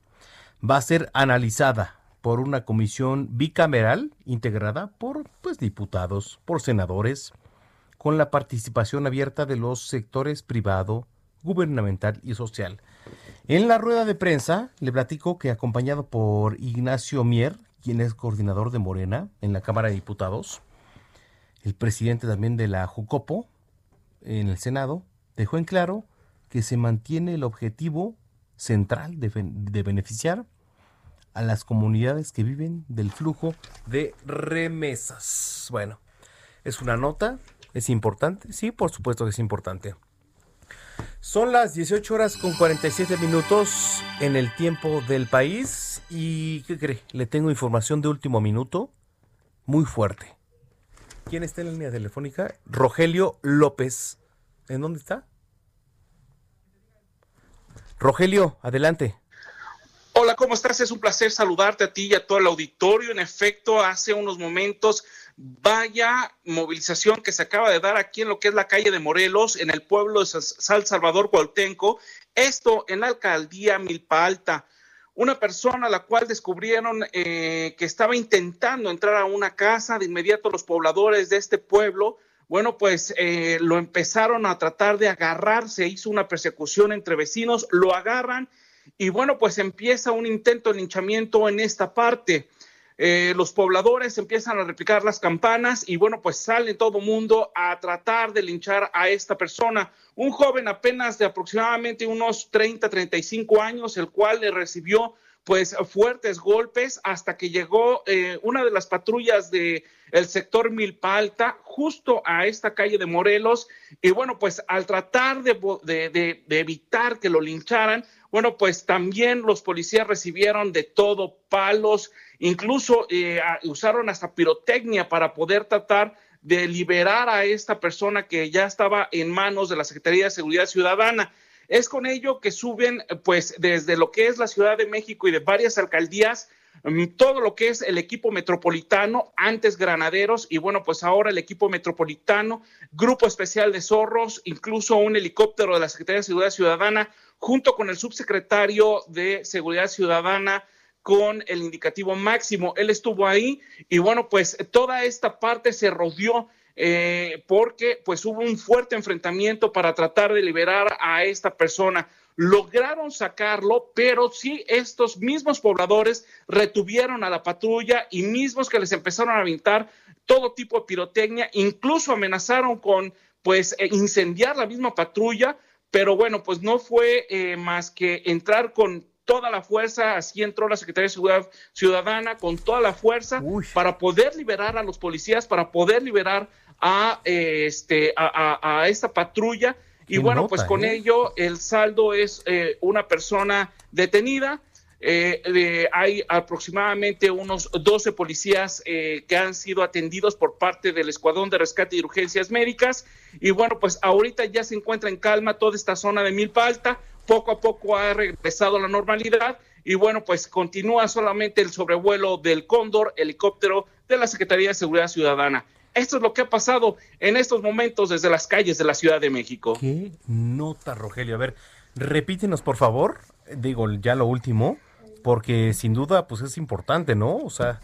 va a ser analizada por una comisión bicameral integrada por pues, diputados, por senadores, con la participación abierta de los sectores privado, gubernamental y social. En la rueda de prensa le platico que acompañado por Ignacio Mier, quien es coordinador de Morena en la Cámara de Diputados, el presidente también de la Jucopo en el Senado, dejó en claro que se mantiene el objetivo central de, de beneficiar a las comunidades que viven del flujo de remesas. Bueno, es una nota, es importante, sí, por supuesto que es importante. Son las 18 horas con 47 minutos en el tiempo del país y ¿qué cree? Le tengo información de último minuto muy fuerte. ¿Quién está en la línea telefónica? Rogelio López. ¿En dónde está? Rogelio, adelante. Hola, ¿cómo estás? Es un placer saludarte a ti y a todo el auditorio. En efecto, hace unos momentos Vaya movilización que se acaba de dar aquí en lo que es la calle de Morelos, en el pueblo de San Salvador Cuautenco. Esto en la alcaldía Milpa Alta. Una persona a la cual descubrieron eh, que estaba intentando entrar a una casa, de inmediato los pobladores de este pueblo, bueno, pues eh, lo empezaron a tratar de agarrar, se hizo una persecución entre vecinos, lo agarran y bueno, pues empieza un intento de linchamiento en esta parte. Eh, los pobladores empiezan a replicar las campanas y bueno, pues sale todo mundo a tratar de linchar a esta persona, un joven apenas de aproximadamente unos 30, 35 años, el cual le recibió pues fuertes golpes hasta que llegó eh, una de las patrullas de el sector Milpalta justo a esta calle de Morelos y bueno pues al tratar de, de, de evitar que lo lincharan bueno pues también los policías recibieron de todo palos incluso eh, usaron hasta pirotecnia para poder tratar de liberar a esta persona que ya estaba en manos de la Secretaría de Seguridad Ciudadana. Es con ello que suben, pues, desde lo que es la Ciudad de México y de varias alcaldías, mm, todo lo que es el equipo metropolitano, antes granaderos y bueno, pues ahora el equipo metropolitano, grupo especial de zorros, incluso un helicóptero de la Secretaría de Seguridad Ciudadana, junto con el subsecretario de Seguridad Ciudadana, con el indicativo máximo. Él estuvo ahí y bueno, pues toda esta parte se rodeó eh, porque pues hubo un fuerte enfrentamiento para tratar de liberar a esta persona. Lograron sacarlo, pero sí estos mismos pobladores retuvieron a la patrulla y mismos que les empezaron a aventar todo tipo de pirotecnia, incluso amenazaron con pues eh, incendiar la misma patrulla, pero bueno, pues no fue eh, más que entrar con toda la fuerza, así entró la Secretaría de Seguridad Ciudadana con toda la fuerza para poder liberar a los policías, para poder liberar a, este, a, esta patrulla. Y bueno, pues con ¿eh? ello el saldo es eh, una persona detenida. Eh, hay aproximadamente unos 12 policías que han sido atendidos por parte del Escuadrón de Rescate y Urgencias Médicas. Y bueno, pues ahorita ya se encuentra en calma toda esta zona de Milpa Alta poco a poco ha regresado a la normalidad y bueno, pues continúa solamente el sobrevuelo del Cóndor, helicóptero de la Secretaría de Seguridad Ciudadana. Esto es lo que ha pasado en estos momentos desde las calles de la Ciudad de México. ¿Qué nota, Rogelio? A ver, repítenos, por favor, digo, ya lo último, porque sin duda, pues es importante, ¿no? O sea,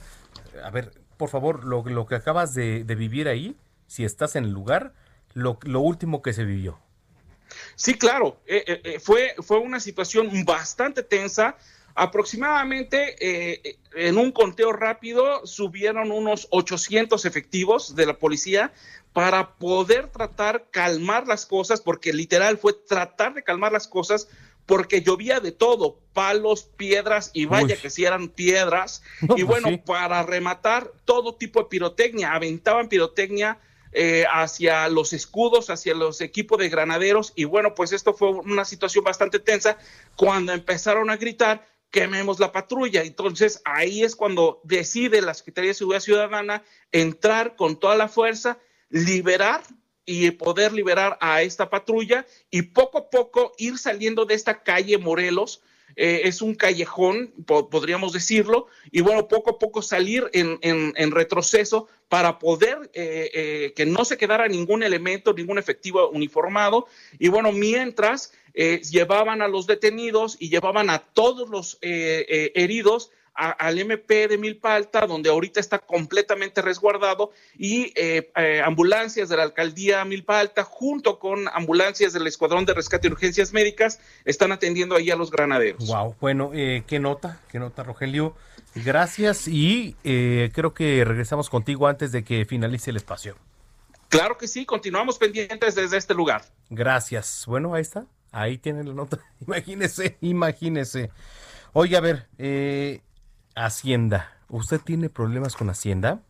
a ver, por favor, lo, lo que acabas de, vivir ahí, si estás en el lugar, lo, lo último que se vivió. Sí, claro, eh, eh, eh, fue, fue una situación bastante tensa. Aproximadamente en un conteo rápido subieron unos 800 efectivos de la policía para poder tratar calmar las cosas, porque literal fue tratar de calmar las cosas porque llovía de todo, palos, piedras y vaya que si eran piedras. <laughs> y pues bueno, para rematar todo tipo de pirotecnia, aventaban pirotecnia eh, hacia los escudos, hacia los equipos de granaderos y bueno, pues esto fue una situación bastante tensa cuando empezaron a gritar quememos la patrulla. Entonces ahí es cuando decide la Secretaría de Seguridad Ciudadana entrar con toda la fuerza, liberar y poder liberar a esta patrulla y poco a poco ir saliendo de esta calle Morelos eh, es un callejón, podríamos decirlo, y bueno, poco a poco salir en, retroceso para poder eh, eh, que no se quedara ningún elemento, ningún efectivo uniformado, y bueno, mientras llevaban a los detenidos y llevaban a todos los heridos al MP de Milpalta, donde ahorita está completamente resguardado, y eh, eh, ambulancias de la alcaldía Milpalta, junto con ambulancias del Escuadrón de Rescate y Urgencias Médicas, están atendiendo ahí a los granaderos. Wow, bueno, eh, qué nota, qué nota, Rogelio. Gracias y creo que regresamos contigo antes de que finalice el espacio. Claro que sí, continuamos pendientes desde este lugar. Gracias. Bueno, ahí está. Ahí tienen la nota. <laughs> Imagínese, imagínese. Oye, a ver, eh, Hacienda. ¿Usted tiene problemas con Hacienda?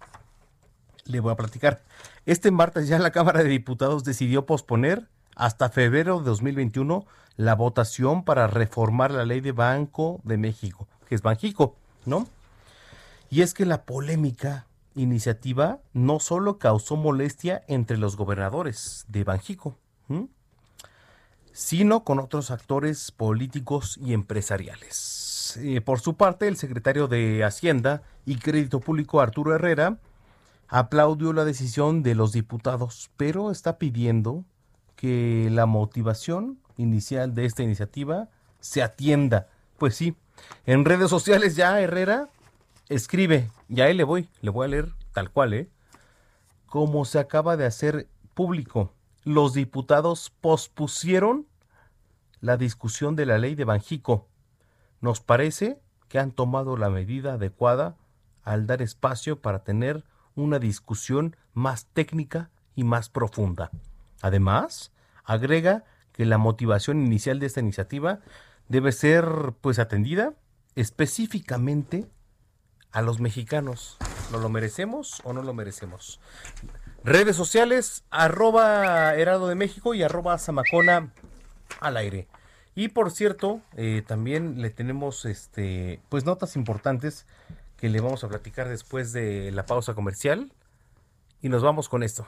Le voy a platicar. Este martes ya la Cámara de Diputados decidió posponer hasta febrero de 2021 la votación para reformar la ley de Banco de México, que es Banjico, ¿no? Y es que la polémica iniciativa no solo causó molestia entre los gobernadores de Banjico, sino con otros actores políticos y empresariales. Eh, por su parte, el secretario de Hacienda y Crédito Público, Arturo Herrera, aplaudió la decisión de los diputados, pero está pidiendo que la motivación inicial de esta iniciativa se atienda. Pues sí, en redes sociales ya Herrera escribe, ya ahí le voy, le voy a leer tal cual, ¿eh? Como se acaba de hacer público, los diputados pospusieron la discusión de la ley de Banjico nos parece que han tomado la medida adecuada al dar espacio para tener una discusión más técnica y más profunda. Además, agrega que la motivación inicial de esta iniciativa debe ser pues atendida específicamente a los mexicanos. ¿No lo merecemos o no lo merecemos? Redes sociales, arroba Herado de México y arroba Zamacona al aire. Y por cierto, eh, también le tenemos este, pues notas importantes que le vamos a platicar después de la pausa comercial. Y nos vamos con esto.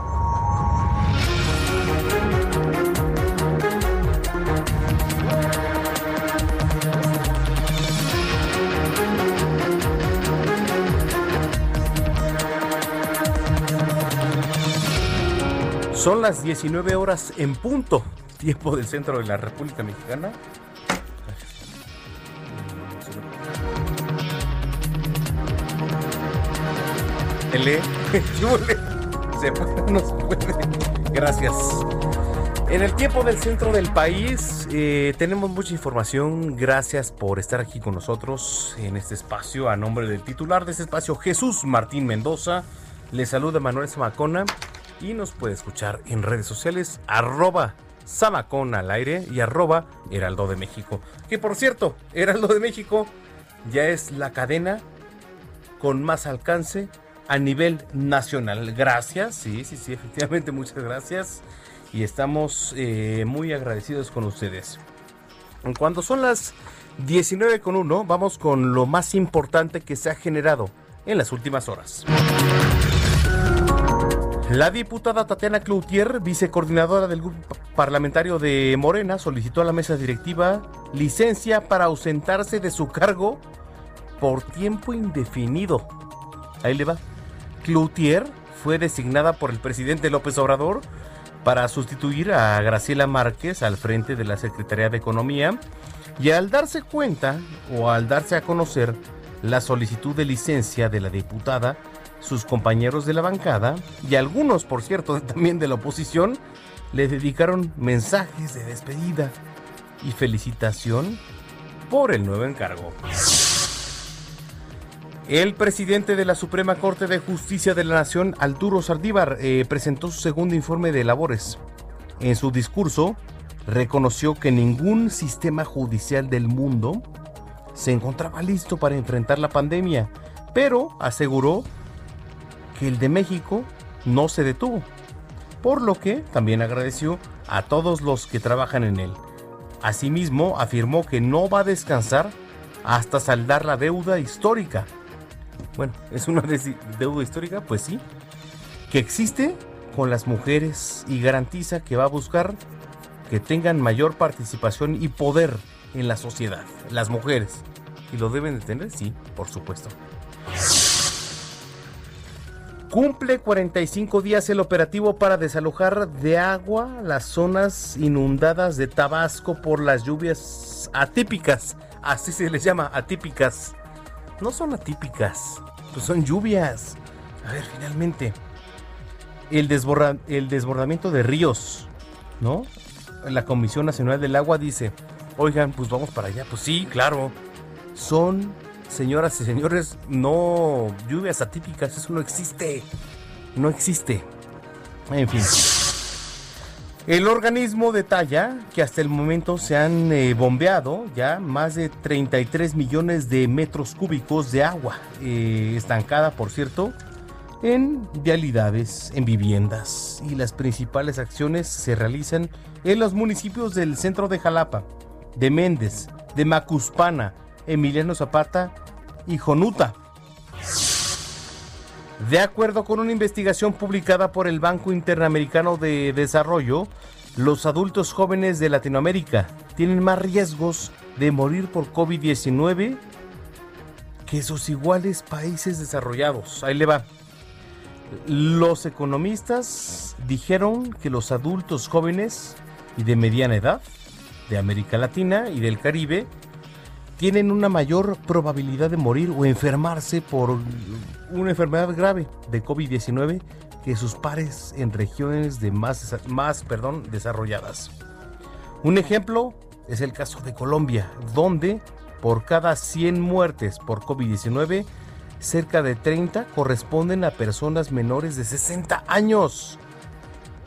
Son las 19 horas en punto, tiempo del centro de la República Mexicana. <laughs> Se. Gracias. En el tiempo del centro del país eh, tenemos mucha información. Gracias por estar aquí con nosotros en este espacio. A nombre del titular de este espacio, Jesús Martín Mendoza. Le saluda Manuel Zamacona y nos puede escuchar en redes sociales arroba Zamacona al aire y arroba Heraldo de México. Que por cierto, Heraldo de México ya es la cadena con más alcance a nivel nacional. Gracias, sí, sí, sí, efectivamente, muchas gracias. Y estamos eh, muy agradecidos con ustedes. Cuando son las 19 con 1, vamos con lo más importante que se ha generado en las últimas horas. La diputada Tatiana Cloutier, vicecoordinadora del grupo parlamentario de Morena, solicitó a la mesa directiva licencia para ausentarse de su cargo por tiempo indefinido. Ahí le va. Cloutier fue designada por el presidente López Obrador para sustituir a Graciela Márquez al frente de la Secretaría de Economía y al darse cuenta o al darse a conocer la solicitud de licencia de la diputada, sus compañeros de la bancada y algunos, por cierto, <laughs> también de la oposición, le dedicaron mensajes de despedida y felicitación por el nuevo encargo. El presidente de la Suprema Corte de Justicia de la Nación, Arturo Saldívar, eh, presentó su segundo informe de labores. En su discurso, reconoció que ningún sistema judicial del mundo se encontraba listo para enfrentar la pandemia, pero aseguró que el de México no se detuvo, por lo que también agradeció a todos los que trabajan en él. Asimismo, afirmó que no va a descansar hasta saldar la deuda histórica. Bueno, <laughs> ¿es una deuda histórica? Pues sí. Que existe con las mujeres y garantiza que va a buscar que tengan mayor participación y poder en la sociedad, las mujeres. ¿Y lo deben de tener? Sí, por supuesto. Cumple 45 días el operativo para desalojar de agua las zonas inundadas de Tabasco por las lluvias atípicas. Así se les llama, atípicas. No son atípicas, pues son lluvias. A ver, finalmente. El, el desbordamiento de ríos, ¿no? La Comisión Nacional del Agua dice, oigan, pues vamos para allá. Pues sí, claro. Son señoras y señores, no lluvias atípicas, eso no existe. No existe. En fin. El organismo detalla que hasta el momento se han eh, bombeado ya más de 33 millones de metros cúbicos de agua, eh, estancada por cierto, en vialidades, en viviendas. Y las principales acciones se realizan en los municipios del centro de Jalapa, de Méndez, de Macuspana, Emiliano Zapata y Jonuta. De acuerdo con una investigación publicada por el Banco Interamericano de Desarrollo, los adultos jóvenes de Latinoamérica tienen más riesgos de morir por COVID-19 que sus iguales países desarrollados. Ahí le va. Los economistas dijeron que los adultos jóvenes y de mediana edad de América Latina y del Caribe tienen una mayor probabilidad de morir o enfermarse por una enfermedad grave de COVID-19 que sus pares en regiones de más, más perdón, desarrolladas. Un ejemplo es el caso de Colombia, donde por cada 100 muertes por COVID-19, cerca de 30 corresponden a personas menores de 60 años.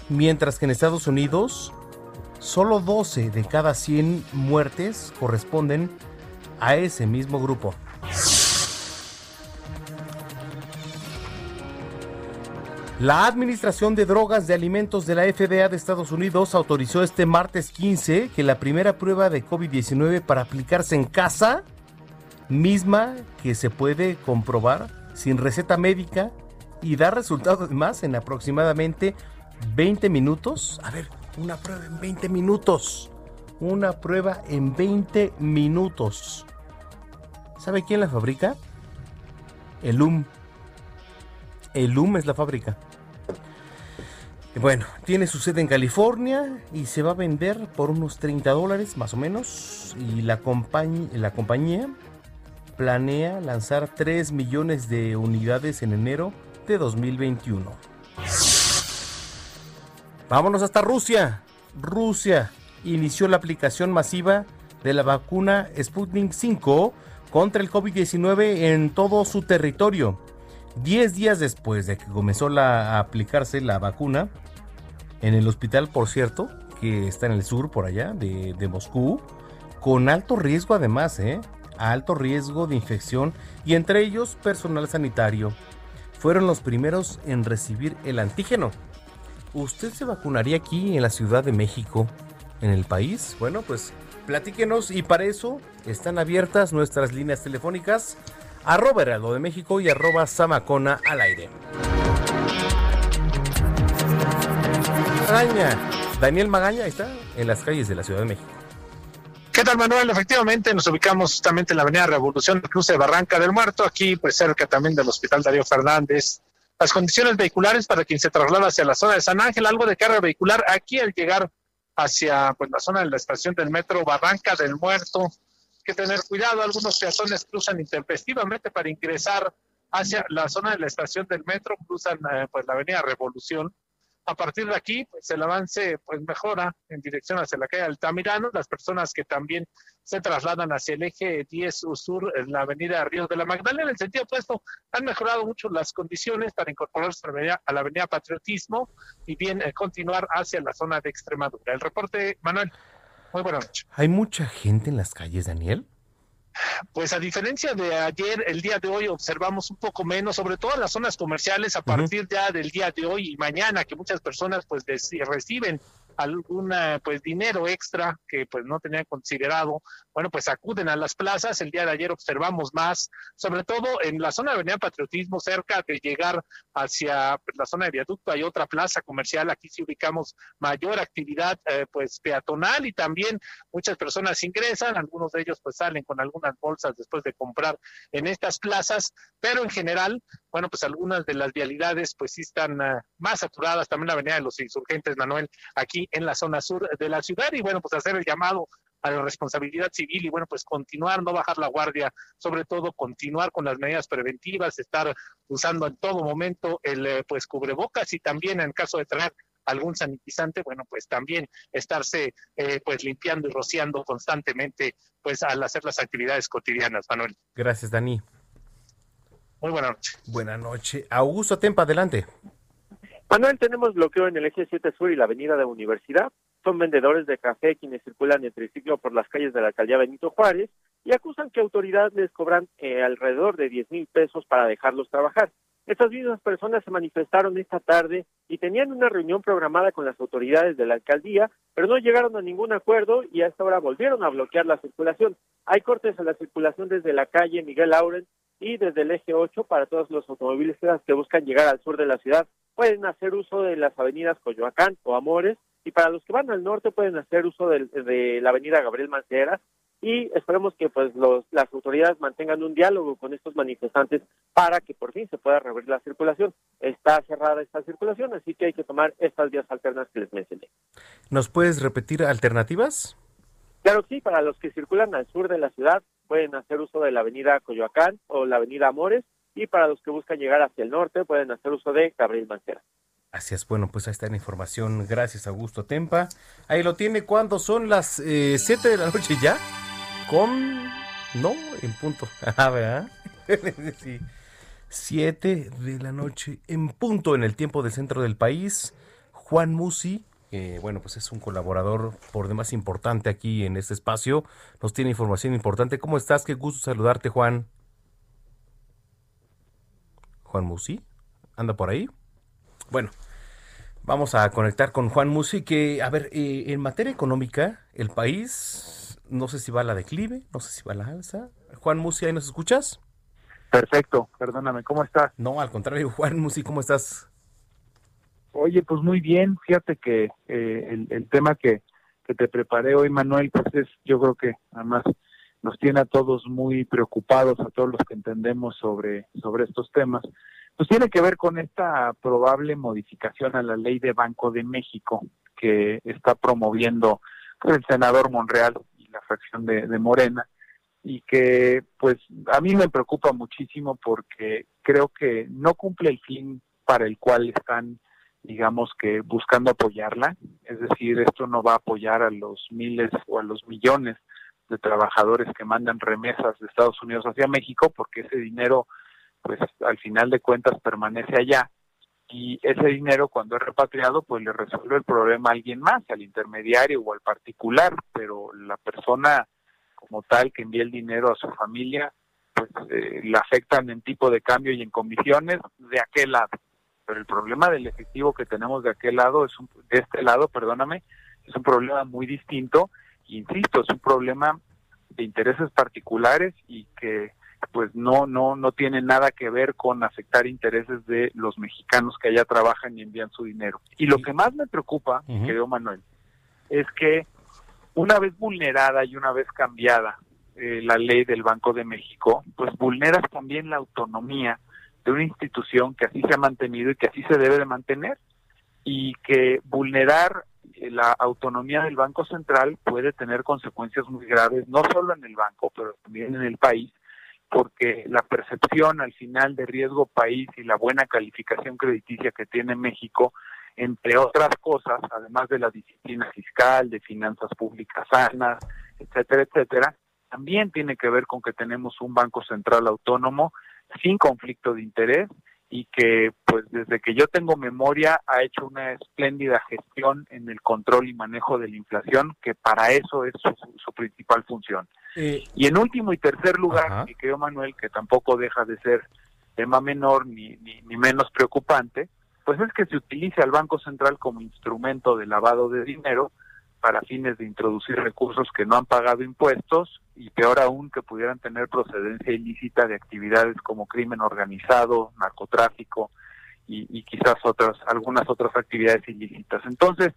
Mientras que en Estados Unidos, solo 12 de cada 100 muertes corresponden a ese mismo grupo. La Administración de Drogas de Alimentos de la FDA de Estados Unidos autorizó este martes 15 que la primera prueba de COVID-19 para aplicarse en casa, misma que se puede comprobar sin receta médica y da resultados más en aproximadamente 20 minutos. A ver, una prueba en 20 minutos. Una prueba en 20 minutos. ¿Sabe quién la fabrica? El UM. El UM es la fábrica. Bueno, tiene su sede en California y se va a vender por unos 30 dólares más o menos. Y la, compañía planea lanzar 3 millones de unidades en enero de 2021. Vámonos hasta Rusia. Rusia inició la aplicación masiva de la vacuna Sputnik 5 contra el COVID-19 en todo su territorio. Diez días después de que comenzó a aplicarse la vacuna, en el hospital, por cierto, que está en el sur, por allá, de, Moscú, con alto riesgo además, ¿eh? Alto riesgo de infección y entre ellos personal sanitario. Fueron los primeros en recibir el antígeno. ¿Usted se vacunaría aquí en la Ciudad de México, en el país? Bueno, pues platíquenos y para eso están abiertas nuestras líneas telefónicas arroba Heraldo de México y arroba Samacona al aire. Magaña, Daniel Magaña está en las calles de la Ciudad de México. ¿Qué tal, Manuel? Efectivamente, nos ubicamos justamente en la Avenida Revolución, cruce de Barranca del Muerto, aquí pues cerca también del Hospital Darío Fernández. Las condiciones vehiculares para quien se traslada hacia la zona de San Ángel, algo de carga vehicular aquí al llegar hacia pues, la zona de la estación del metro Barranca del Muerto. Hay que tener cuidado, algunos peatones cruzan intempestivamente para ingresar hacia la zona de la estación del metro, cruzan eh, pues la avenida Revolución a partir de aquí, pues el avance pues mejora en dirección hacia la calle Altamirano. Las personas que también se trasladan hacia el eje 10 sur, en la avenida Ríos de la Magdalena, en el sentido opuesto, han mejorado mucho las condiciones para incorporarse a la avenida, Patriotismo y bien eh, continuar hacia la zona de Extremadura. El reporte, Manuel. Muy buenas noches. ¿Hay mucha gente en las calles, Daniel? Pues a diferencia de ayer, el día de hoy observamos un poco menos, sobre todo en las zonas comerciales, a partir ya del día de hoy y mañana, que muchas personas pues reciben algún pues dinero extra que pues no tenían considerado, bueno, pues acuden a las plazas. El día de ayer observamos más, sobre todo en la zona de Avenida Patriotismo, cerca de llegar hacia pues, la zona de viaducto, hay otra plaza comercial, aquí sí ubicamos mayor actividad eh, pues peatonal y también muchas personas ingresan, algunos de ellos pues salen con algunas bolsas después de comprar en estas plazas, pero en general bueno, pues algunas de las vialidades pues sí están ah, más saturadas, también la avenida de los insurgentes, Manuel, aquí en la zona sur de la ciudad. Y bueno, pues hacer el llamado a la responsabilidad civil y bueno, pues continuar, no bajar la guardia, sobre todo continuar con las medidas preventivas, estar usando en todo momento el eh, pues cubrebocas y también en caso de traer algún sanitizante, bueno, pues también estarse eh, pues limpiando y rociando constantemente pues al hacer las actividades cotidianas, Manuel. Gracias, Dani. Muy buena noche. Buena noche. Augusto Tempa, adelante. Manuel, tenemos bloqueo en el eje 7 Sur y la avenida de Universidad. Son vendedores de café quienes circulan en triciclo por las calles de la alcaldía Benito Juárez y acusan que autoridades les cobran eh, alrededor de 10 mil pesos para dejarlos trabajar. Estas mismas personas se manifestaron esta tarde y tenían una reunión programada con las autoridades de la alcaldía, pero no llegaron a ningún acuerdo y a esta volvieron a bloquear la circulación. Hay cortes a la circulación desde la calle Miguel Lauren y desde el eje 8 para todos los automovilistas que buscan llegar al sur de la ciudad. Pueden hacer uso de las avenidas Coyoacán o Amores y para los que van al norte pueden hacer uso de, de la avenida Gabriel Mancera y esperemos que pues los, las autoridades mantengan un diálogo con estos manifestantes para que por fin se pueda reabrir la circulación. Está cerrada esta circulación, así que hay que tomar estas vías alternas que les mencioné. ¿Nos puedes repetir alternativas? Claro sí, para los que circulan al sur de la ciudad pueden hacer uso de la avenida Coyoacán o la avenida Amores y para los que buscan llegar hacia el norte pueden hacer uso de Gabriel Mancera. Gracias. Bueno, pues ahí está la información. Gracias, Augusto Tempa. Ahí lo tiene cuando son las 7 eh, de la noche ya con... No, en punto. <laughs> Ah, ¿verdad? <laughs> sí. 7 de la noche en punto en el tiempo del centro del país. Juan Musi, que bueno, pues es un colaborador por demás importante aquí en este espacio, nos tiene información importante. ¿Cómo estás? Qué gusto saludarte, Juan. Juan Musi, ¿anda por ahí? Bueno, vamos a conectar con Juan Musi, que, a ver, eh, en materia económica, el país no sé si va a la declive, no sé si va a la alza. Juan Musi, ¿ahí nos escuchas? Perfecto, perdóname, ¿cómo estás? No, al contrario, Juan Musi, ¿cómo estás? Oye, pues muy bien, fíjate que eh, el, tema que, que te preparé hoy, Manuel, pues es, yo creo que además nos tiene a todos muy preocupados, a todos los que entendemos sobre, sobre estos temas, pues tiene que ver con esta probable modificación a la ley de Banco de México que está promoviendo el senador Monreal la fracción de, Morena, y que pues a mí me preocupa muchísimo porque creo que no cumple el fin para el cual están digamos que buscando apoyarla, es decir, esto no va a apoyar a los miles o a los millones de trabajadores que mandan remesas de Estados Unidos hacia México, porque ese dinero, pues al final de cuentas permanece allá y ese dinero cuando es repatriado pues le resuelve el problema a alguien más, al intermediario o al particular, pero la persona como tal que envía el dinero a su familia pues eh, le afectan en tipo de cambio y en comisiones de aquel lado. Pero el problema del efectivo que tenemos de aquel lado, es un, de este lado, perdóname, es un problema muy distinto, insisto, es un problema de intereses particulares y que pues no no no tiene nada que ver con afectar intereses de los mexicanos que allá trabajan y envían su dinero. Y lo que más me preocupa, querido Manuel, es que una vez vulnerada y una vez cambiada eh, la ley del Banco de México, pues vulneras también la autonomía de una institución que así se ha mantenido y que así se debe de mantener. Y que vulnerar la autonomía del Banco Central puede tener consecuencias muy graves, no solo en el banco, pero también en el país, porque la percepción al final de riesgo país y la buena calificación crediticia que tiene México, entre otras cosas, además de la disciplina fiscal, de finanzas públicas sanas, etcétera, etcétera, también tiene que ver con que tenemos un Banco Central autónomo sin conflicto de interés y que pues desde que yo tengo memoria ha hecho una espléndida gestión en el control y manejo de la inflación, que para eso es su, principal función. Eh, y en último y tercer lugar, mi querido Manuel, que tampoco deja de ser tema menor ni, ni, ni menos preocupante, pues es que se utilice al Banco Central como instrumento de lavado de dinero para fines de introducir recursos que no han pagado impuestos y peor aún que pudieran tener procedencia ilícita de actividades como crimen organizado, narcotráfico y, quizás otras algunas otras actividades ilícitas. Entonces,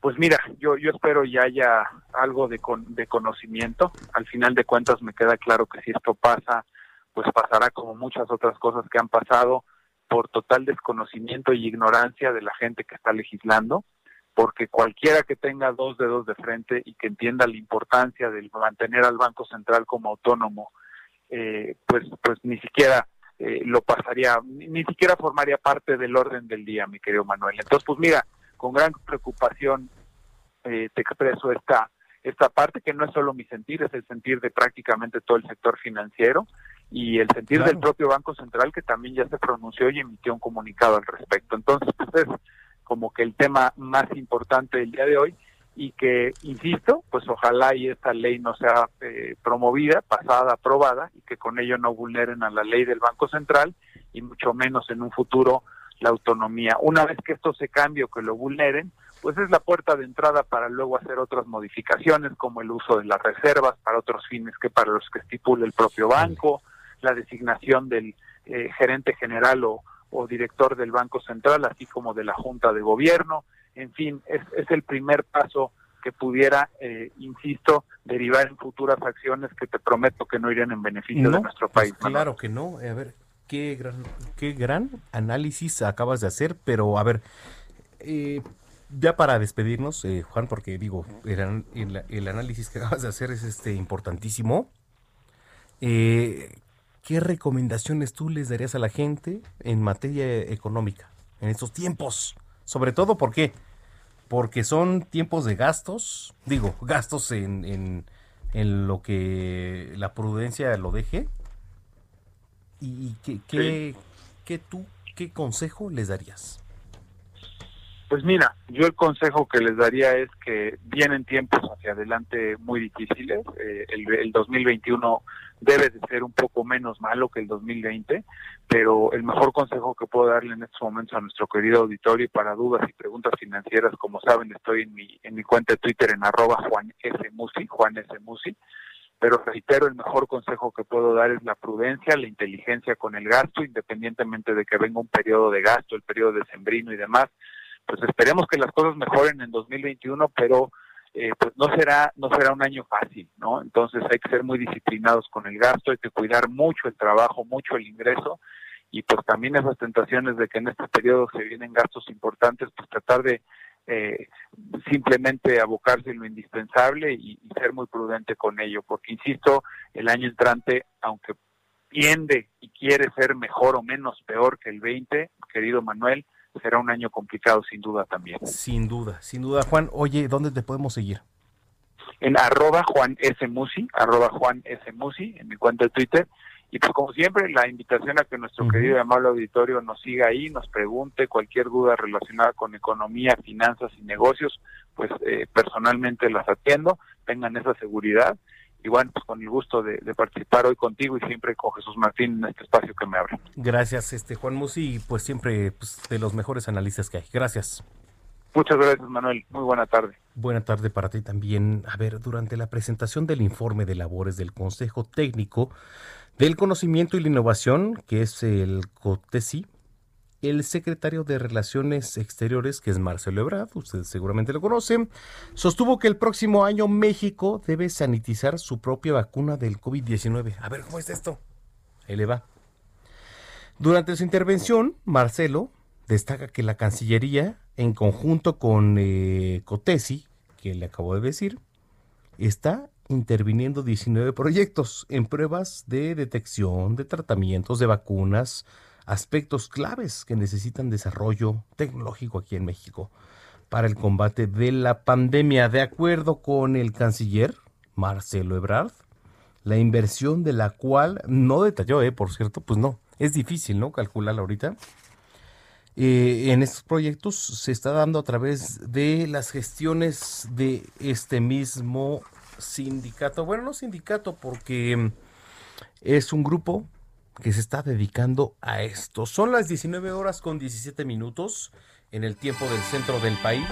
pues mira, yo yo espero ya haya algo de, de conocimiento. Al final de cuentas me queda claro que si esto pasa, pues pasará como muchas otras cosas que han pasado por total desconocimiento y ignorancia de la gente que está legislando, porque cualquiera que tenga dos dedos de frente y que entienda la importancia de mantener al Banco Central como autónomo, eh, pues, pues ni siquiera eh, lo pasaría, ni, siquiera formaría parte del orden del día, mi querido Manuel. Entonces, pues mira, con gran preocupación eh, te expreso esta, esta parte que no es solo mi sentir, es el sentir de prácticamente todo el sector financiero y el sentir del propio Banco Central que también ya se pronunció y emitió un comunicado al respecto. Entonces, pues es como que el tema más importante del día de hoy y que, insisto, pues ojalá y esta ley no sea eh, promovida, pasada, aprobada y que con ello no vulneren a la ley del Banco Central y mucho menos en un futuro la autonomía. Una vez que esto se cambie o que lo vulneren, pues es la puerta de entrada para luego hacer otras modificaciones como el uso de las reservas para otros fines que para los que estipule el propio banco, la designación del eh, gerente general o, o, director del Banco Central, así como de la Junta de Gobierno. En fin, es, es el primer paso que pudiera, eh, insisto, derivar en futuras acciones que te prometo que no irían en beneficio de nuestro pues país. claro que no. A ver, qué gran, qué gran análisis acabas de hacer, pero a ver, eh, ya para despedirnos, eh, Juan, porque digo, el, el, análisis que acabas de hacer es este importantísimo. Eh, ¿Qué recomendaciones tú les darías a la gente en materia económica en estos tiempos? Sobre todo, ¿por qué? Porque son tiempos de gastos, digo, gastos en, en, en lo que la prudencia lo deje. ¿Y qué, qué, qué tú, qué consejo les darías? Pues mira, yo el consejo que les daría es que vienen tiempos hacia adelante muy difíciles. Eh, el, el, 2021 debe de ser un poco menos malo que el 2020, pero el mejor consejo que puedo darle en estos momentos a nuestro querido auditorio para dudas y preguntas financieras, como saben, estoy en mi, en mi cuenta de Twitter en arroba Juan S. Musi. Pero reitero, el mejor consejo que puedo dar es la prudencia, la inteligencia con el gasto, independientemente de que venga un periodo de gasto, el periodo de sembrino y demás pues esperemos que las cosas mejoren en 2021, pero eh, pues no será no será un año fácil, ¿no? Entonces hay que ser muy disciplinados con el gasto, hay que cuidar mucho el trabajo, mucho el ingreso y pues también esas tentaciones de que en este periodo se vienen gastos importantes, pues tratar de eh, simplemente abocarse en lo indispensable y, y ser muy prudente con ello, porque insisto, el año entrante, aunque tiende y quiere ser mejor o menos peor que el 20, querido Manuel, será un año complicado sin duda también. Sin duda, sin duda. Juan, oye, ¿dónde te podemos seguir? En arroba Juan S. Musi, arroba Juan S. Musi, en mi cuenta de Twitter. Y pues como siempre, la invitación a que nuestro uh -huh. querido y amable auditorio nos siga ahí, nos pregunte cualquier duda relacionada con economía, finanzas y negocios, pues eh, personalmente las atiendo, tengan esa seguridad y bueno, pues con el gusto de, de, participar hoy contigo y siempre con Jesús Martín en este espacio que me abre. Gracias, este Juan Musi, y pues siempre pues, de los mejores analistas que hay. Gracias. Muchas gracias, Manuel. Muy buena tarde. Buena tarde para ti también. A ver, durante la presentación del informe de labores del Consejo Técnico del Conocimiento y la Innovación, que es el COTESI, el secretario de Relaciones Exteriores, que es Marcelo Ebrard, ustedes seguramente lo conocen, sostuvo que el próximo año México debe sanitizar su propia vacuna del COVID-19. A ver, ¿cómo es esto? Ahí le va. Durante su intervención, Marcelo destaca que la Cancillería, en conjunto con eh, Cotesi, que le acabo de decir, está interviniendo 19 proyectos en pruebas de detección, de tratamientos, de vacunas, aspectos claves que necesitan desarrollo tecnológico aquí en México para el combate de la pandemia. De acuerdo con el canciller Marcelo Ebrard, la inversión de la cual no detalló, eh, por cierto, pues no, es difícil, ¿no? Calcularla ahorita. Eh, en estos proyectos se está dando a través de las gestiones de este mismo sindicato. Bueno, no sindicato porque es un grupo que se está dedicando a esto. Son las 19 horas con 17 minutos en el tiempo del centro del país.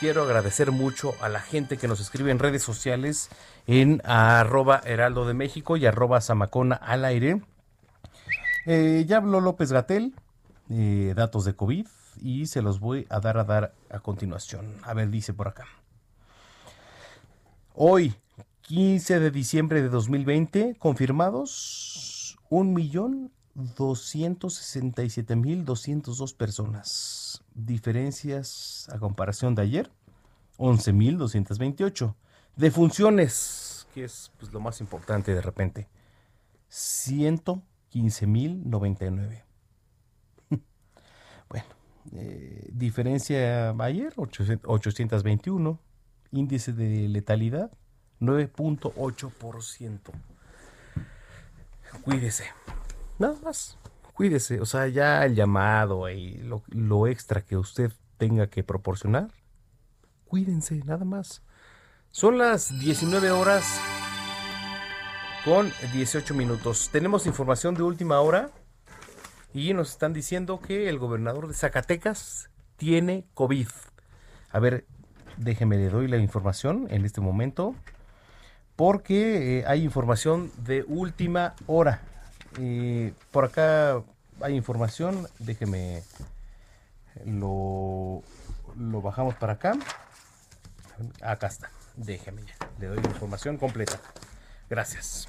Quiero agradecer mucho a la gente que nos escribe en redes sociales en arroba heraldo de México y arroba zamacona al aire. Eh, ya habló López Gatel, eh, datos de COVID, y se los voy a dar a dar a continuación. A ver, dice por acá. Hoy, 15 de diciembre de 2020, confirmados 1.267.202 personas. Diferencias a comparación de ayer, 11.228. Defunciones, que es pues, lo más importante de repente, 115.099. <laughs> bueno, eh, diferencia ayer, 821. Índice de letalidad, 9.8%. Cuídese. Nada más. Cuídese. O sea, ya el llamado y lo, lo extra que usted tenga que proporcionar, cuídense, nada más. Son las 19 horas con 18 minutos. Tenemos información de última hora y nos están diciendo que el gobernador de Zacatecas tiene COVID. A ver, déjeme le doy la información en este momento porque eh, hay información de última hora. Eh, por acá hay información, déjeme lo, lo bajamos para acá. Acá está, déjeme ya, le doy la información completa. Gracias.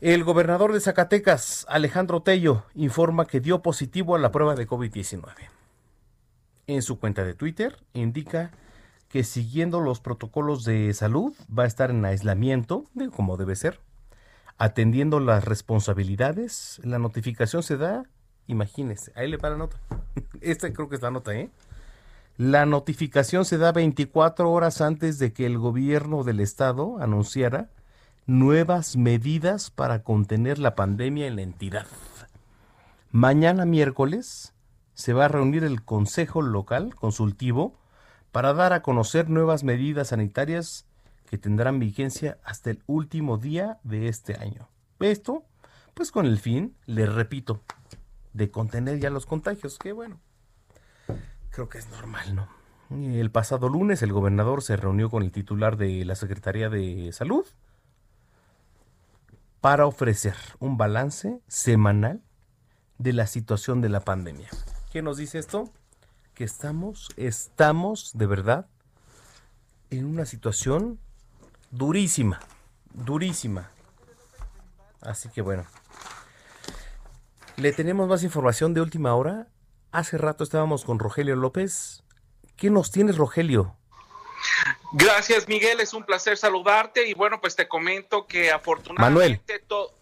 El gobernador de Zacatecas, Alejandro Tello, informa que dio positivo a la prueba de COVID-19. En su cuenta de Twitter indica que siguiendo los protocolos de salud va a estar en aislamiento, como debe ser, atendiendo las responsabilidades. La notificación se da, imagínese, ahí le para la nota. <laughs> Esta creo que es la nota, ¿eh? La notificación se da 24 horas antes de que el gobierno del estado anunciara nuevas medidas para contener la pandemia en la entidad. Mañana miércoles se va a reunir el Consejo Local Consultivo para dar a conocer nuevas medidas sanitarias que tendrán vigencia hasta el último día de este año. Esto, pues con el fin, les repito, de contener ya los contagios, que bueno, creo que es normal, ¿no? El pasado lunes el gobernador se reunió con el titular de la Secretaría de Salud para ofrecer un balance semanal de la situación de la pandemia. ¿Qué nos dice esto? Que estamos, estamos de verdad en una situación durísima, durísima. Así que bueno, le tenemos más información de última hora. Hace rato estábamos con Rogelio López. ¿Qué nos tienes, Rogelio? Gracias, Miguel. Es un placer saludarte. Y bueno, pues te comento que afortunadamente todo.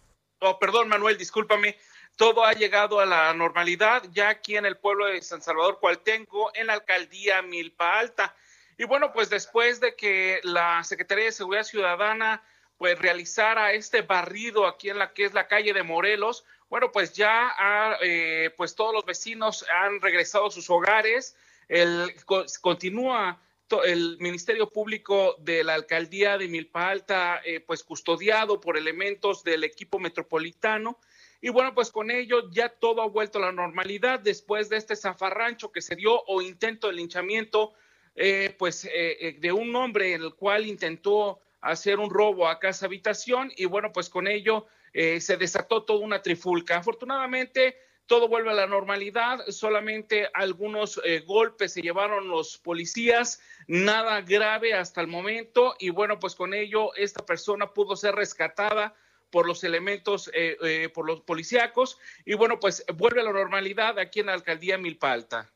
Oh, perdón, Manuel, discúlpame todo ha llegado a la normalidad ya aquí en el pueblo de San Salvador Cualtenco, en la alcaldía Milpa Alta. Y bueno, pues después de que la Secretaría de Seguridad Ciudadana pues realizara este barrido aquí en la que es la calle de Morelos, bueno, pues ya eh, pues todos los vecinos han regresado a sus hogares. El, continúa el Ministerio Público de la Alcaldía de Milpa Alta, eh, pues custodiado por elementos del equipo metropolitano y bueno, pues con ello ya todo ha vuelto a la normalidad después de este zafarrancho que se dio o intento de linchamiento, eh, pues eh, eh, de un hombre el cual intentó hacer un robo a casa habitación y bueno, pues con ello se desató toda una trifulca. Afortunadamente, todo vuelve a la normalidad, solamente algunos golpes se llevaron los policías, nada grave hasta el momento y bueno, pues con ello esta persona pudo ser rescatada por los elementos, eh, eh, por los policíacos, y bueno, pues vuelve a la normalidad aquí en la alcaldía Milpa Alta.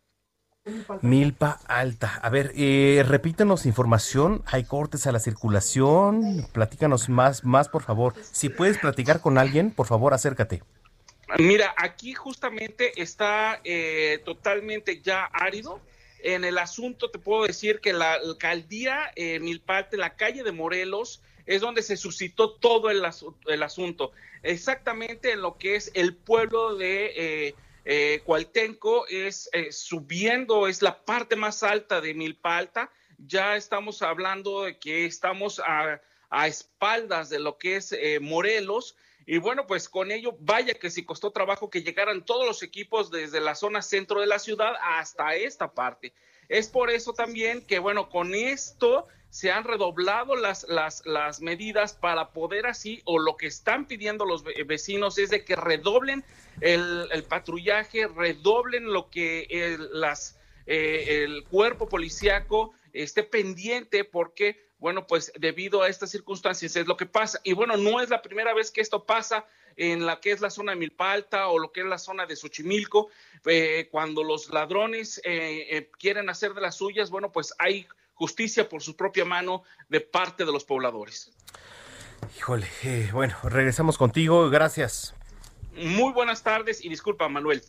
Milpa Alta. A ver, eh, repítenos información. Hay cortes a la circulación. Platícanos más, más, por favor. Si puedes platicar con alguien, por favor, acércate. Mira, aquí justamente está eh, totalmente ya árido. En el asunto te puedo decir que la alcaldía eh, Milpa Alta, en la calle de Morelos, es donde se suscitó todo el, asunto. Exactamente en lo que es el pueblo de eh, eh Cualtenco, es eh, subiendo, es la parte más alta de Milpa Alta. Ya estamos hablando de que estamos a, espaldas de lo que es Morelos. Y bueno, pues con ello, vaya que sí costó trabajo que llegaran todos los equipos desde la zona centro de la ciudad hasta esta parte. Es por eso también que, bueno, con esto se han redoblado las, las, las medidas para poder así, o lo que están pidiendo los vecinos es de que redoblen el, patrullaje, redoblen lo que el, las, eh, el cuerpo policíaco esté pendiente porque bueno, pues debido a estas circunstancias es lo que pasa. Y bueno, no es la primera vez que esto pasa en la que es la zona de Milpalta o lo que es la zona de Xochimilco, eh, cuando los ladrones eh, eh, quieren hacer de las suyas, bueno, pues hay justicia por su propia mano de parte de los pobladores. Híjole, bueno, regresamos contigo, gracias. Muy buenas tardes y disculpa, Manuel.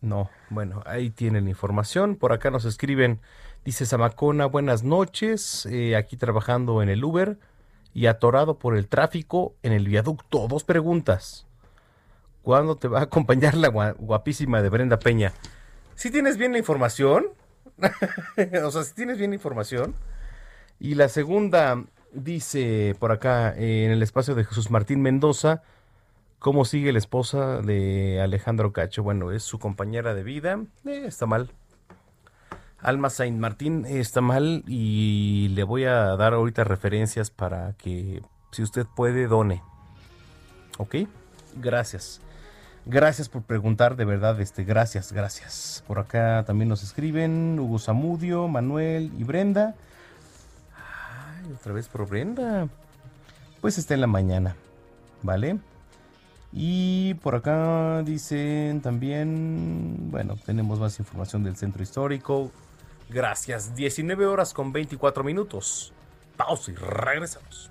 No, bueno, ahí tienen información. Por acá nos escriben, dice Samacona, buenas noches, aquí trabajando en el Uber y atorado por el tráfico en el viaducto. Dos preguntas. ¿Cuándo te va a acompañar la guapísima de Brenda Peña? ¿Si tienes bien la información? <laughs> o sea, si tienes bien la información. Y la segunda dice por acá en el espacio de Jesús Martín Mendoza, ¿cómo sigue la esposa de Alejandro Cacho? Bueno, es su compañera de vida. Eh, está mal. Alma Saint Martín está mal y le voy a dar ahorita referencias para que, si usted puede, done. ¿Ok? Gracias. Gracias por preguntar, de verdad, este, gracias, gracias. Por acá también nos escriben Hugo Zamudio, Manuel y Brenda. Ay, otra vez por Brenda. Pues está en la mañana, ¿vale? Y por acá dicen también, bueno, tenemos más información del centro histórico. Gracias. 19 horas con 24 minutos. Pausa y regresamos.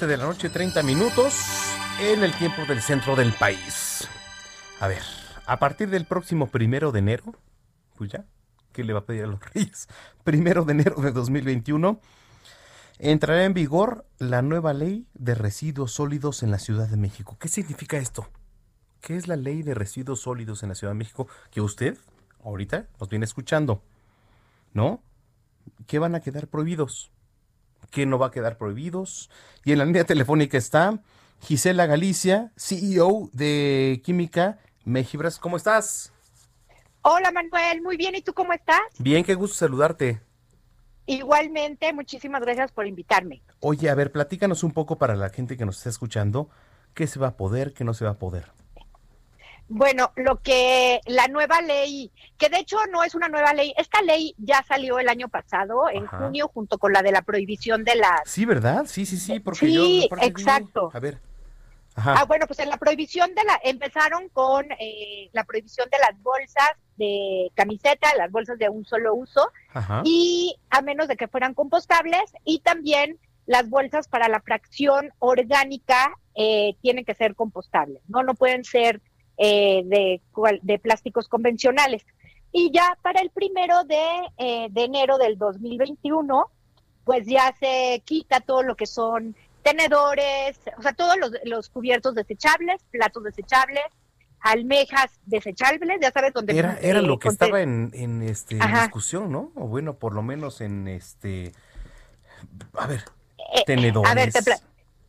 De la noche, 30 minutos, en el tiempo del centro del país. A ver, a partir del próximo primero de enero, pues ya, ¿qué le va a pedir a los <laughs> reyes? Primero de enero de 2021, entrará en vigor la nueva ley de residuos sólidos en la Ciudad de México. ¿Qué significa esto? ¿Qué es la ley de residuos sólidos en la Ciudad de México que usted ahorita nos viene escuchando? ¿No? ¿Qué van a quedar prohibidos? Que no va a quedar prohibidos. Y en la línea telefónica está Gisela Galicia, CEO de Química Mejibras. ¿Cómo estás? Hola Manuel, muy bien. ¿Y tú cómo estás? Bien, qué gusto saludarte. Igualmente, muchísimas gracias por invitarme. Oye, a ver, platícanos un poco para la gente que nos está escuchando, qué se va a poder, qué no se va a poder. Bueno, lo que la nueva ley, que de hecho no es una nueva ley, esta ley ya salió el año pasado, en junio, junto con la de la prohibición de las... Sí, ¿verdad? Sí, sí, sí, porque sí, exacto. A ver. Ah, bueno, pues en la prohibición de la, empezaron con eh, la prohibición de las bolsas de camiseta, las bolsas de un solo uso, y a menos de que fueran compostables, y también las bolsas para la fracción orgánica eh, tienen que ser compostables, no, no pueden ser eh, de, de plásticos convencionales. Y ya para el primero de, eh, de enero del 2021, pues ya se quita todo lo que son tenedores, o sea, todos los, los cubiertos desechables, platos desechables, almejas desechables, ya sabes, donde... Era, era lo que estaba en, en este, discusión, ¿no? O bueno, por lo menos en este... A ver, tenedores. A ver,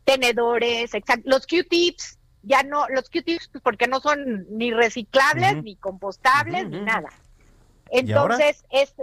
tenedores, exacto. Los Q-tips, ya no, los Q-tips pues, porque no son ni reciclables, ni compostables, ni nada. Entonces, ¿Y es...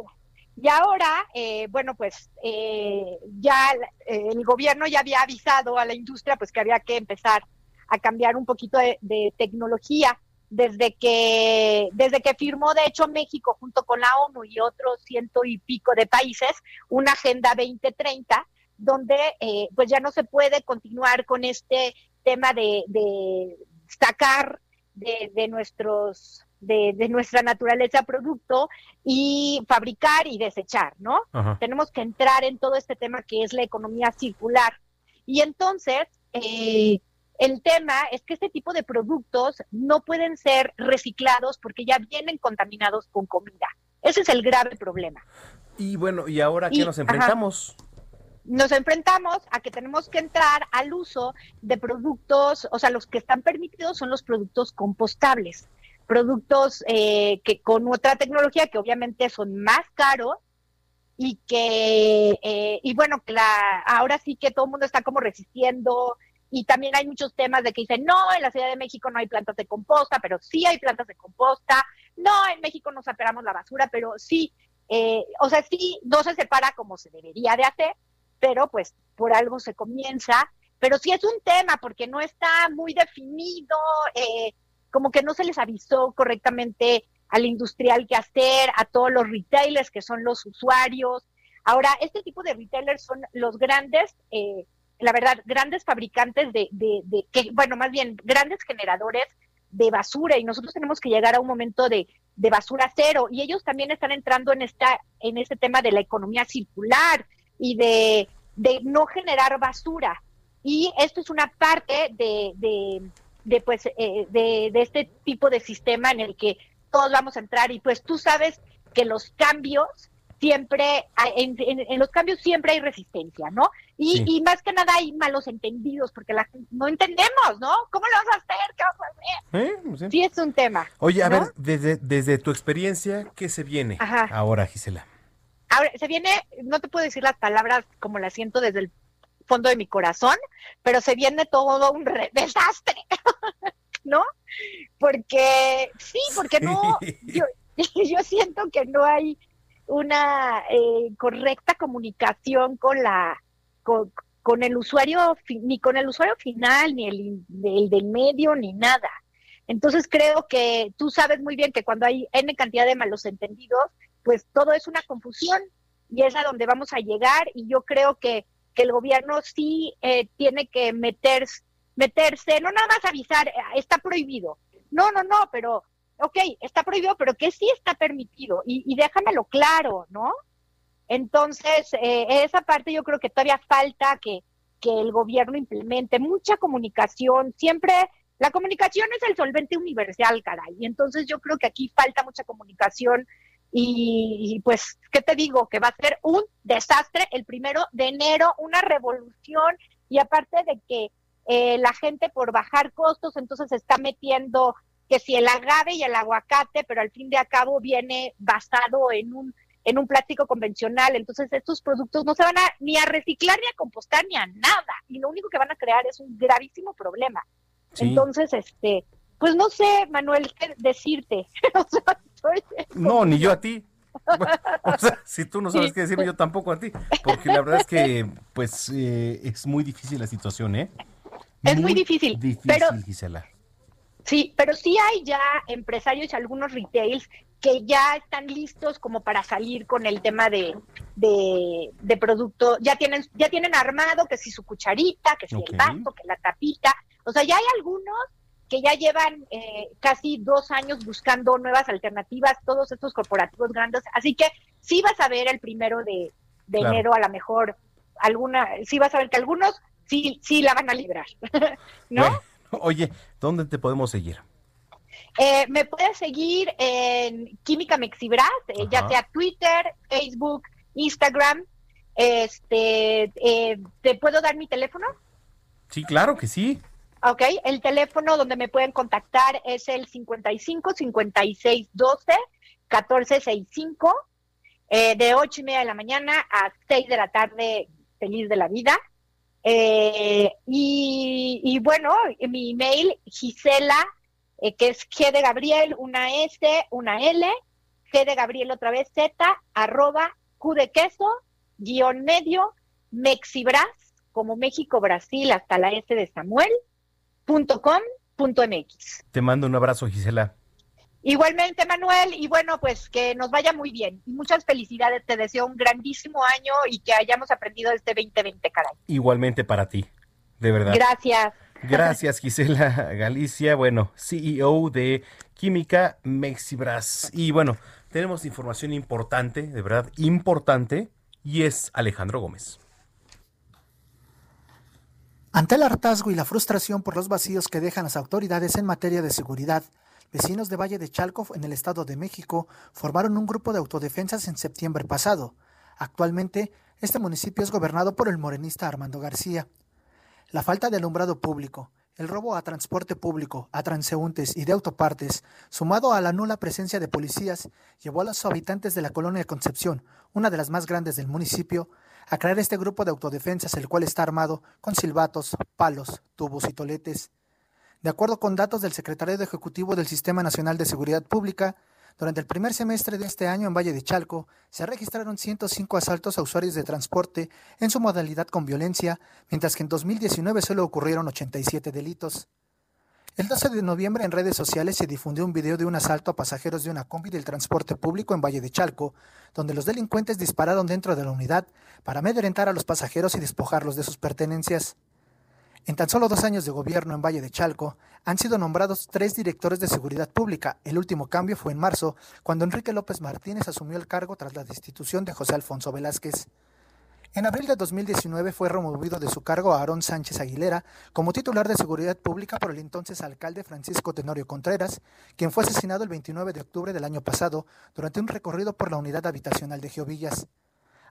Y ahora, eh, bueno, pues eh, ya eh, el gobierno ya había avisado a la industria pues que había que empezar a cambiar un poquito de, tecnología desde que desde que firmó de hecho México junto con la ONU y otros ciento y pico de países una agenda 2030 donde eh, pues ya no se puede continuar con este tema de, sacar de, nuestros de, nuestra naturaleza producto y fabricar y desechar, ¿no? Tenemos que entrar en todo este tema que es la economía circular. Y entonces, eh, el tema es que este tipo de productos no pueden ser reciclados porque ya vienen contaminados con comida. Ese es el grave problema. Y bueno, ¿y ahora qué nos enfrentamos? Nos enfrentamos a que tenemos que entrar al uso de productos, o sea, los que están permitidos son los productos compostables, productos eh, que con otra tecnología que obviamente son más caros y que, eh, y bueno, la, ahora sí que todo el mundo está como resistiendo y también hay muchos temas de que dicen, no, en la Ciudad de México no hay plantas de composta, pero sí hay plantas de composta, no, en México no separamos la basura, pero sí, eh, o sea, sí, no se separa como se debería de hacer, pero pues por algo se comienza, pero sí es un tema porque no está muy definido, eh, como que no se les avisó correctamente al industrial qué hacer, a todos los retailers que son los usuarios. Ahora, este tipo de retailers son los grandes eh, la verdad, grandes fabricantes de, de, que, bueno, más bien grandes generadores de basura y nosotros tenemos que llegar a un momento de, de, basura cero y ellos también están entrando en esta en este tema de la economía circular y de, de no generar basura y esto es una parte de, de, pues eh, de, de este tipo de sistema en el que todos vamos a entrar y pues tú sabes que los cambios siempre, en, en, los cambios siempre hay resistencia, ¿no? Y, y, más que nada hay malos entendidos, porque la, no entendemos, ¿no? ¿Cómo lo vas a hacer? ¿Qué vas a hacer? ¿Eh? Pues sí. es un tema. Oye, a ver, desde, desde tu experiencia, ¿qué se viene ahora, Gisela? Ahora, se viene, no te puedo decir las palabras como las siento desde el fondo de mi corazón, pero se viene todo un <laughs> desastre, ¿no? Porque, sí, porque no, yo, <laughs> yo siento que no hay una eh, correcta comunicación con la con, el usuario ni con el usuario final ni el, del medio ni nada entonces creo que tú sabes muy bien que cuando hay n cantidad de malos entendidos pues todo es una confusión y es a donde vamos a llegar y yo creo que, que el gobierno sí eh, tiene que meterse meterse no nada más avisar eh, está prohibido no no no pero ok, está prohibido, pero que sí está permitido y, déjamelo claro, ¿no? Entonces, eh, esa parte yo creo que todavía falta que, que el gobierno implemente mucha comunicación, siempre la comunicación es el solvente universal, caray. Y entonces yo creo que aquí falta mucha comunicación y, pues, ¿qué te digo? Que va a ser un desastre el primero de enero, una revolución y aparte de que eh, la gente por bajar costos entonces está metiendo que si el agave y el aguacate, pero al fin de cabo viene basado en un en un plástico convencional, entonces estos productos no se van a ni a reciclar ni a compostar ni a nada, y lo único que van a crear es un gravísimo problema. Entonces, este, pues no sé, Manuel, qué decirte. <laughs> no, ni yo a ti. o sea, si tú no <laughs> sabes qué decirme, yo tampoco a ti, porque la verdad es que, pues, eh, es muy difícil la situación, ¿eh? Es muy, difícil, difícil, pero Gisela. Sí, pero sí hay ya empresarios y algunos retails que ya están listos como para salir con el tema de, de, producto, ya tienen, ya tienen armado que si su cucharita, que si el vaso, que la tapita, o sea, ya hay algunos que ya llevan eh, casi dos años buscando nuevas alternativas, todos estos corporativos grandes, así que sí vas a ver el primero de, enero a lo mejor alguna, sí vas a ver que algunos sí, sí la van a librar, <laughs> ¿no? Oye, ¿dónde te podemos seguir? Eh, me puedes seguir en Química Mexibras, eh, ya sea Twitter, Facebook, Instagram. Este, eh, ¿Te puedo dar mi teléfono? Sí, claro que sí. Ok, el teléfono donde me pueden contactar es el 55 56 12 14 65 de ocho y media de la mañana a 6 de la tarde, feliz de la vida. Eh, y, bueno, mi email, Gisela, eh, que es G de Gabriel, una S, una L, G de Gabriel otra vez Z, arroba Q de queso, guion medio, Mexibras, como México, Brasil, hasta la S de Samuel, Te mando un abrazo, Gisela. Igualmente, Manuel, y bueno, pues que nos vaya muy bien. Y muchas felicidades, te deseo un grandísimo año y que hayamos aprendido este 2020, caray. Igualmente para ti, de verdad. Gracias. Gracias, Gisela Galicia, bueno, CEO de Química Mexibras. Y bueno, tenemos información importante, de verdad, importante, y es Alejandro Gómez. Ante el hartazgo y la frustración por los vacíos que dejan las autoridades en materia de seguridad, Vecinos de Valle de Chalco, en el Estado de México, formaron un grupo de autodefensas en septiembre pasado. Actualmente, este municipio es gobernado por el morenista Armando García. La falta de alumbrado público, el robo a transporte público, a transeúntes y de autopartes, sumado a la nula presencia de policías, llevó a los habitantes de la colonia Concepción, una de las más grandes del municipio, a crear este grupo de autodefensas, el cual está armado con silbatos, palos, tubos y toletes. De acuerdo con datos del Secretariado Ejecutivo del Sistema Nacional de Seguridad Pública, durante el primer semestre de este año en Valle de Chalco se registraron 105 asaltos a usuarios de transporte en su modalidad con violencia, mientras que en 2019 solo ocurrieron 87 delitos. El 12 de noviembre en redes sociales se difundió un video de un asalto a pasajeros de una combi del transporte público en Valle de Chalco, donde los delincuentes dispararon dentro de la unidad para amedrentar a los pasajeros y despojarlos de sus pertenencias. En tan solo dos años de gobierno en Valle de Chalco, han sido nombrados tres directores de seguridad pública. El último cambio fue en marzo, cuando Enrique López Martínez asumió el cargo tras la destitución de José Alfonso Velázquez. En abril de 2019 fue removido de su cargo a Aarón Sánchez Aguilera como titular de Seguridad Pública por el entonces alcalde Francisco Tenorio Contreras, quien fue asesinado el 29 de octubre del año pasado durante un recorrido por la unidad habitacional de Geovillas.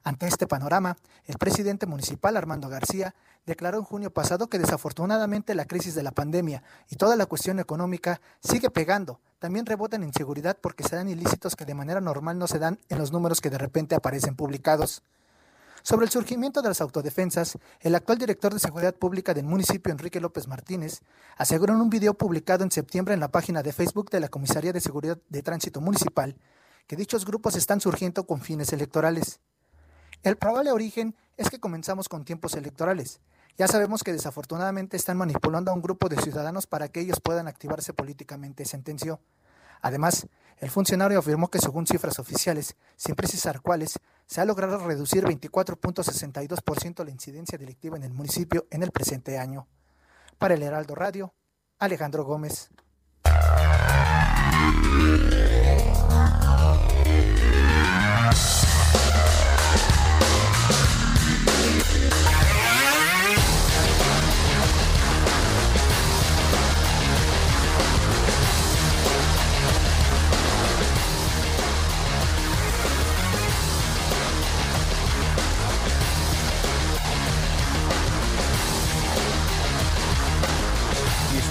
Ante este panorama, el presidente municipal Armando García declaró en junio pasado que desafortunadamente la crisis de la pandemia y toda la cuestión económica sigue pegando. También rebotan inseguridad porque se dan ilícitos que de manera normal no se dan en los números que de repente aparecen publicados. Sobre el surgimiento de las autodefensas, el actual director de Seguridad Pública del municipio, Enrique López Martínez, aseguró en un video publicado en septiembre en la página de Facebook de la Comisaría de Seguridad de Tránsito Municipal que dichos grupos están surgiendo con fines electorales. El probable origen es que comenzamos con tiempos electorales. Ya sabemos que desafortunadamente están manipulando a un grupo de ciudadanos para que ellos puedan activarse políticamente, sentenció. Además, el funcionario afirmó que según cifras oficiales, sin precisar cuáles, se ha logrado reducir 24.62% la incidencia delictiva en el municipio en el presente año. Para el Heraldo Radio, Alejandro Gómez.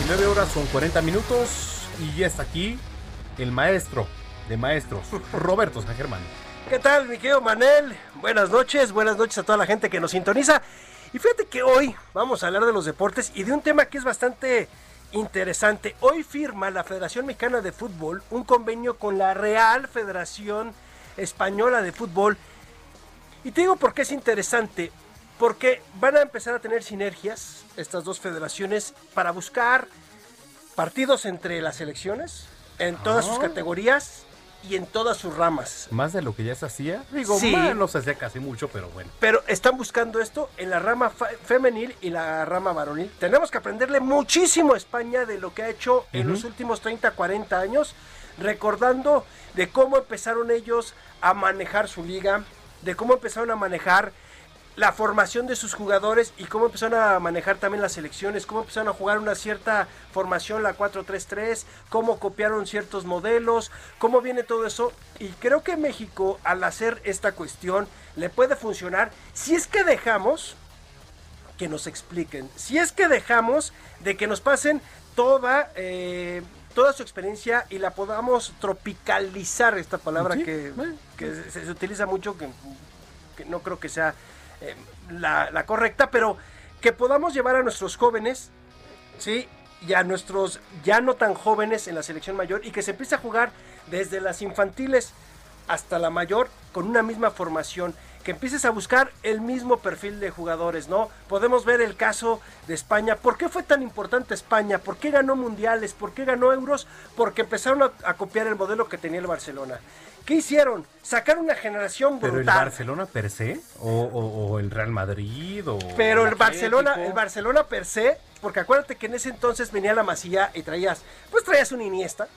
9 horas son 40 minutos y ya está aquí el maestro de maestros, <laughs> Roberto San Germán. ¿Qué tal, mi querido Manel? Buenas noches, buenas noches a toda la gente que nos sintoniza. Y fíjate que hoy vamos a hablar de los deportes y de un tema que es bastante interesante. Hoy firma la Federación Mexicana de Fútbol un convenio con la Real Federación Española de Fútbol. Y te digo por qué es interesante. Porque van a empezar a tener sinergias estas dos federaciones para buscar partidos entre las selecciones en todas sus ah. categorías y en todas sus ramas. Más de lo que ya se hacía. Digo, sí. no se hacía casi mucho, pero bueno. Pero están buscando esto en la rama femenil y la rama varonil. Tenemos que aprenderle muchísimo a España de lo que ha hecho en los últimos 30, 40 años, recordando de cómo empezaron ellos a manejar su liga, de cómo empezaron a manejar la formación de sus jugadores y cómo empezaron a manejar también las selecciones, cómo empezaron a jugar una cierta formación, la 4-3-3, cómo copiaron ciertos modelos, cómo viene todo eso. Y creo que México, al hacer esta cuestión, le puede funcionar si es que dejamos que nos expliquen. Si es que dejamos de que nos pasen toda, eh, toda su experiencia y la podamos tropicalizar, esta palabra que, que se, se utiliza mucho, que, que no creo que sea eh, la, correcta, pero que podamos llevar a nuestros jóvenes, ¿sí? Y a nuestros ya no tan jóvenes en la selección mayor y que se empiece a jugar desde las infantiles hasta la mayor con una misma formación. Que empieces a buscar el mismo perfil de jugadores, ¿no? Podemos ver el caso de España. ¿Por qué fue tan importante España? ¿Por qué ganó mundiales? ¿Por qué ganó euros? Porque empezaron a copiar el modelo que tenía el Barcelona. ¿Qué hicieron? Sacar una generación brutal. ¿Pero el Barcelona per se? ¿O, o- o el Real Madrid? O Pero el Atlético? Barcelona, el Barcelona per se, porque acuérdate que en ese entonces venía la Masía y traías, pues traías un Iniesta,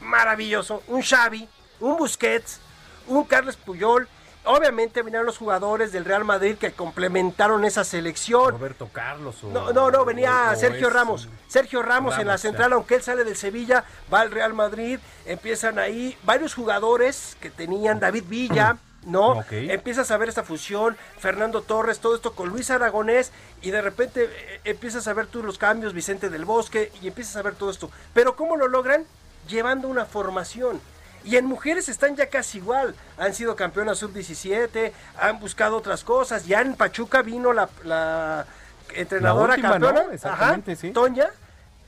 maravilloso, un Xavi, un Busquets, un Carles Puyol. Obviamente vinieron los jugadores del Real Madrid que complementaron esa selección. Roberto Carlos. O, No, no, no, venía o- o Sergio Ramos. Sergio Ramos, en la central, aunque él sale del Sevilla, va al Real Madrid. Empiezan ahí varios jugadores que tenían David Villa. <clears throat> ¿No? Ok. Empiezas a ver esta fusión, Fernando Torres, todo esto con Luis Aragonés, y de repente eh, empiezas a ver tú los cambios, Vicente del Bosque, y empiezas a ver todo esto. Pero ¿cómo lo logran? Llevando una formación. Y en mujeres están ya casi igual. Han sido campeonas sub-17, han buscado otras cosas. Ya en Pachuca vino la, la entrenadora última, campeona, ¿no? Exactamente, ajá, sí. Toña,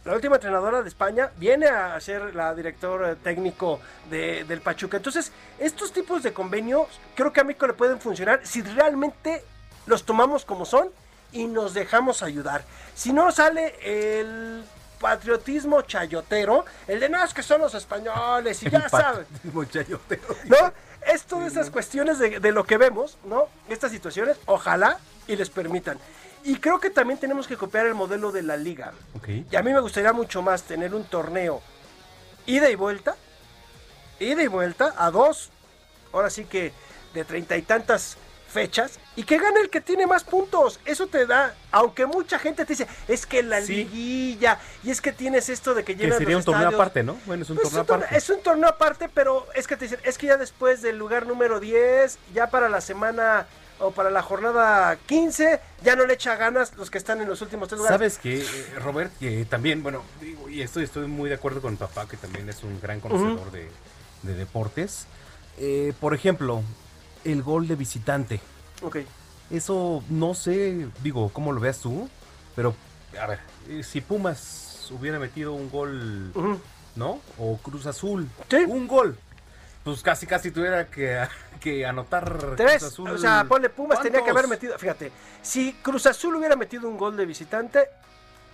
la última entrenadora de España, viene a ser la director eh, técnico de- del Pachuca. Entonces, estos tipos de convenios creo que a México le pueden funcionar si realmente los tomamos como son y nos dejamos ayudar. Si no sale el patriotismo chayotero, el de no, es que son los españoles y ya saben. Patriotismo chayotero. ¿no? Es todas esas cuestiones de, de lo que vemos, ¿no? Estas situaciones, ojalá y les permitan. Y creo que también tenemos que copiar el modelo de la liga. Y a mí me gustaría mucho más tener un torneo ida y vuelta, ida y vuelta a dos, ahora sí que de treinta y tantas fechas, y que gane el que tiene más puntos. Eso te da, aunque mucha gente te dice, es que la Sí. liguilla, y es que tienes esto de que Que llenas sería un torneo aparte, ¿no? Bueno, es un Pues torneo es, un torneo, aparte. es un torneo aparte, pero es que te dicen, es que ya después del lugar número 10, ya para la semana o para la jornada 15, ya no le echa ganas los que están en los últimos tres lugares. Sabes que, eh, Robert, que también, bueno, digo, y estoy, estoy muy de acuerdo con papá, que también es un gran conocedor de, de deportes. Eh, por ejemplo, el gol de visitante. Ok. Eso no sé, digo, cómo lo veas tú, pero a ver, eh, si Pumas hubiera metido un gol, ¿no? O Cruz Azul, un gol, pues casi casi tuviera que, <laughs> que anotar Tres, Cruz Azul. o sea, ponle Pumas tenía que haber metido, fíjate, si Cruz Azul hubiera metido un gol de visitante,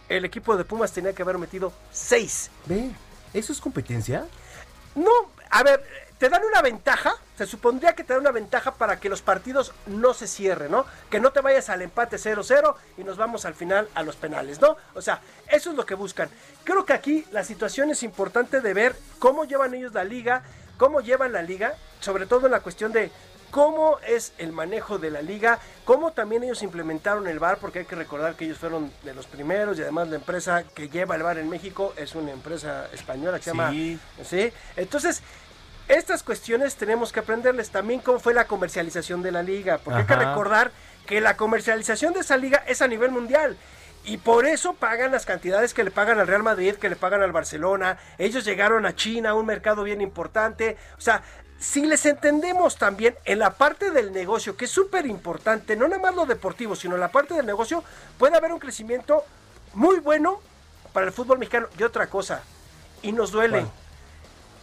el equipo de Pumas tenía que haber metido seis. Ve, ¿eso es competencia? No, a ver, te dan una ventaja, se supondría que te dan una ventaja para que los partidos no se cierren, ¿no? Que no te vayas al empate 0-0 y nos vamos al final a los penales, ¿no? O sea, eso es lo que buscan. Creo que aquí la situación es importante de ver cómo llevan ellos la liga, cómo llevan la liga, sobre todo en la cuestión de cómo es el manejo de la liga, cómo también ellos implementaron el VAR, porque hay que recordar que ellos fueron de los primeros y además la empresa que lleva el VAR en México es una empresa española que se llama... Sí. ¿sí? Entonces, estas cuestiones tenemos que aprenderles también cómo fue la comercialización de la liga, porque hay que recordar que la comercialización de esa liga es a nivel mundial. Y por eso pagan las cantidades que le pagan al Real Madrid, que le pagan al Barcelona. Ellos llegaron a China, un mercado bien importante. O sea, si les entendemos también en la parte del negocio, que es súper importante, no nada más lo deportivo, sino en la parte del negocio, puede haber un crecimiento muy bueno para el fútbol mexicano. Y otra cosa, y nos duele.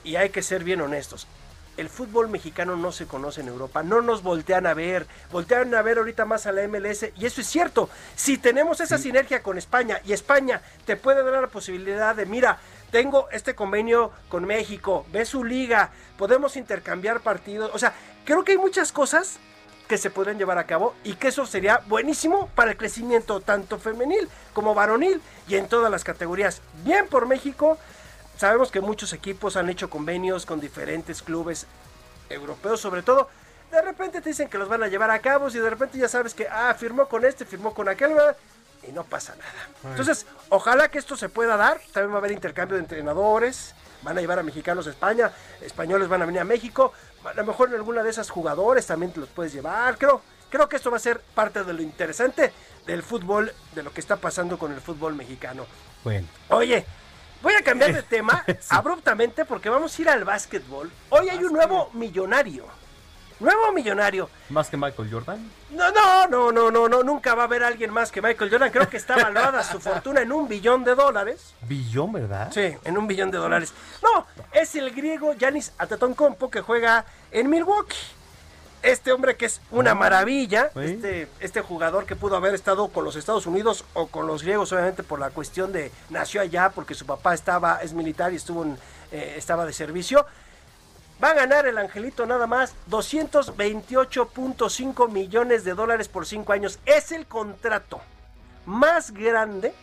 Y hay que ser bien honestos. El fútbol mexicano no se conoce en Europa, no nos voltean a ver, voltean a ver ahorita más a la MLS y eso es cierto. Si tenemos esa sinergia con España y España te puede dar la posibilidad de, mira, tengo este convenio con México, ve su liga, podemos intercambiar partidos, o sea, creo que hay muchas cosas que se podrían llevar a cabo y que eso sería buenísimo para el crecimiento tanto femenil como varonil y en todas las categorías. Bien por México, sabemos que muchos equipos han hecho convenios con diferentes clubes europeos sobre todo. De repente te dicen que los van a llevar a cabo y de repente ya sabes que, ah, firmó con este, firmó con aquel, ¿verdad? y no pasa nada. Entonces, ojalá que esto se pueda dar. También va a haber intercambio de entrenadores. Van a llevar a mexicanos a España, españoles van a venir a México. A lo mejor en alguna de esas jugadores también te los puedes llevar. Creo Creo que esto va a ser parte de lo interesante del fútbol, de lo que está pasando con el fútbol mexicano. Bueno. Oye, voy a cambiar de <laughs> tema abruptamente porque vamos a ir al básquetbol. Hoy hay un nuevo millonario. Nuevo millonario. ¿Más que Michael Jordan? No, no, no, no, no, no, nunca va a haber alguien más que Michael Jordan. Creo que está valorada su <laughs> fortuna en un billón de dólares. ¿Billón, verdad? Sí, en un billón de dólares. No, es el griego Yanis Antetokounmpo que juega en Milwaukee. Este hombre que es una Ah, maravilla, este, este jugador que pudo haber estado con los Estados Unidos o con los griegos, obviamente por la cuestión de nació allá, porque su papá estaba, es militar y estuvo en, eh, estaba de servicio. Va a ganar el Angelito nada más 228.5 millones de dólares por 5 años. Es el contrato más grande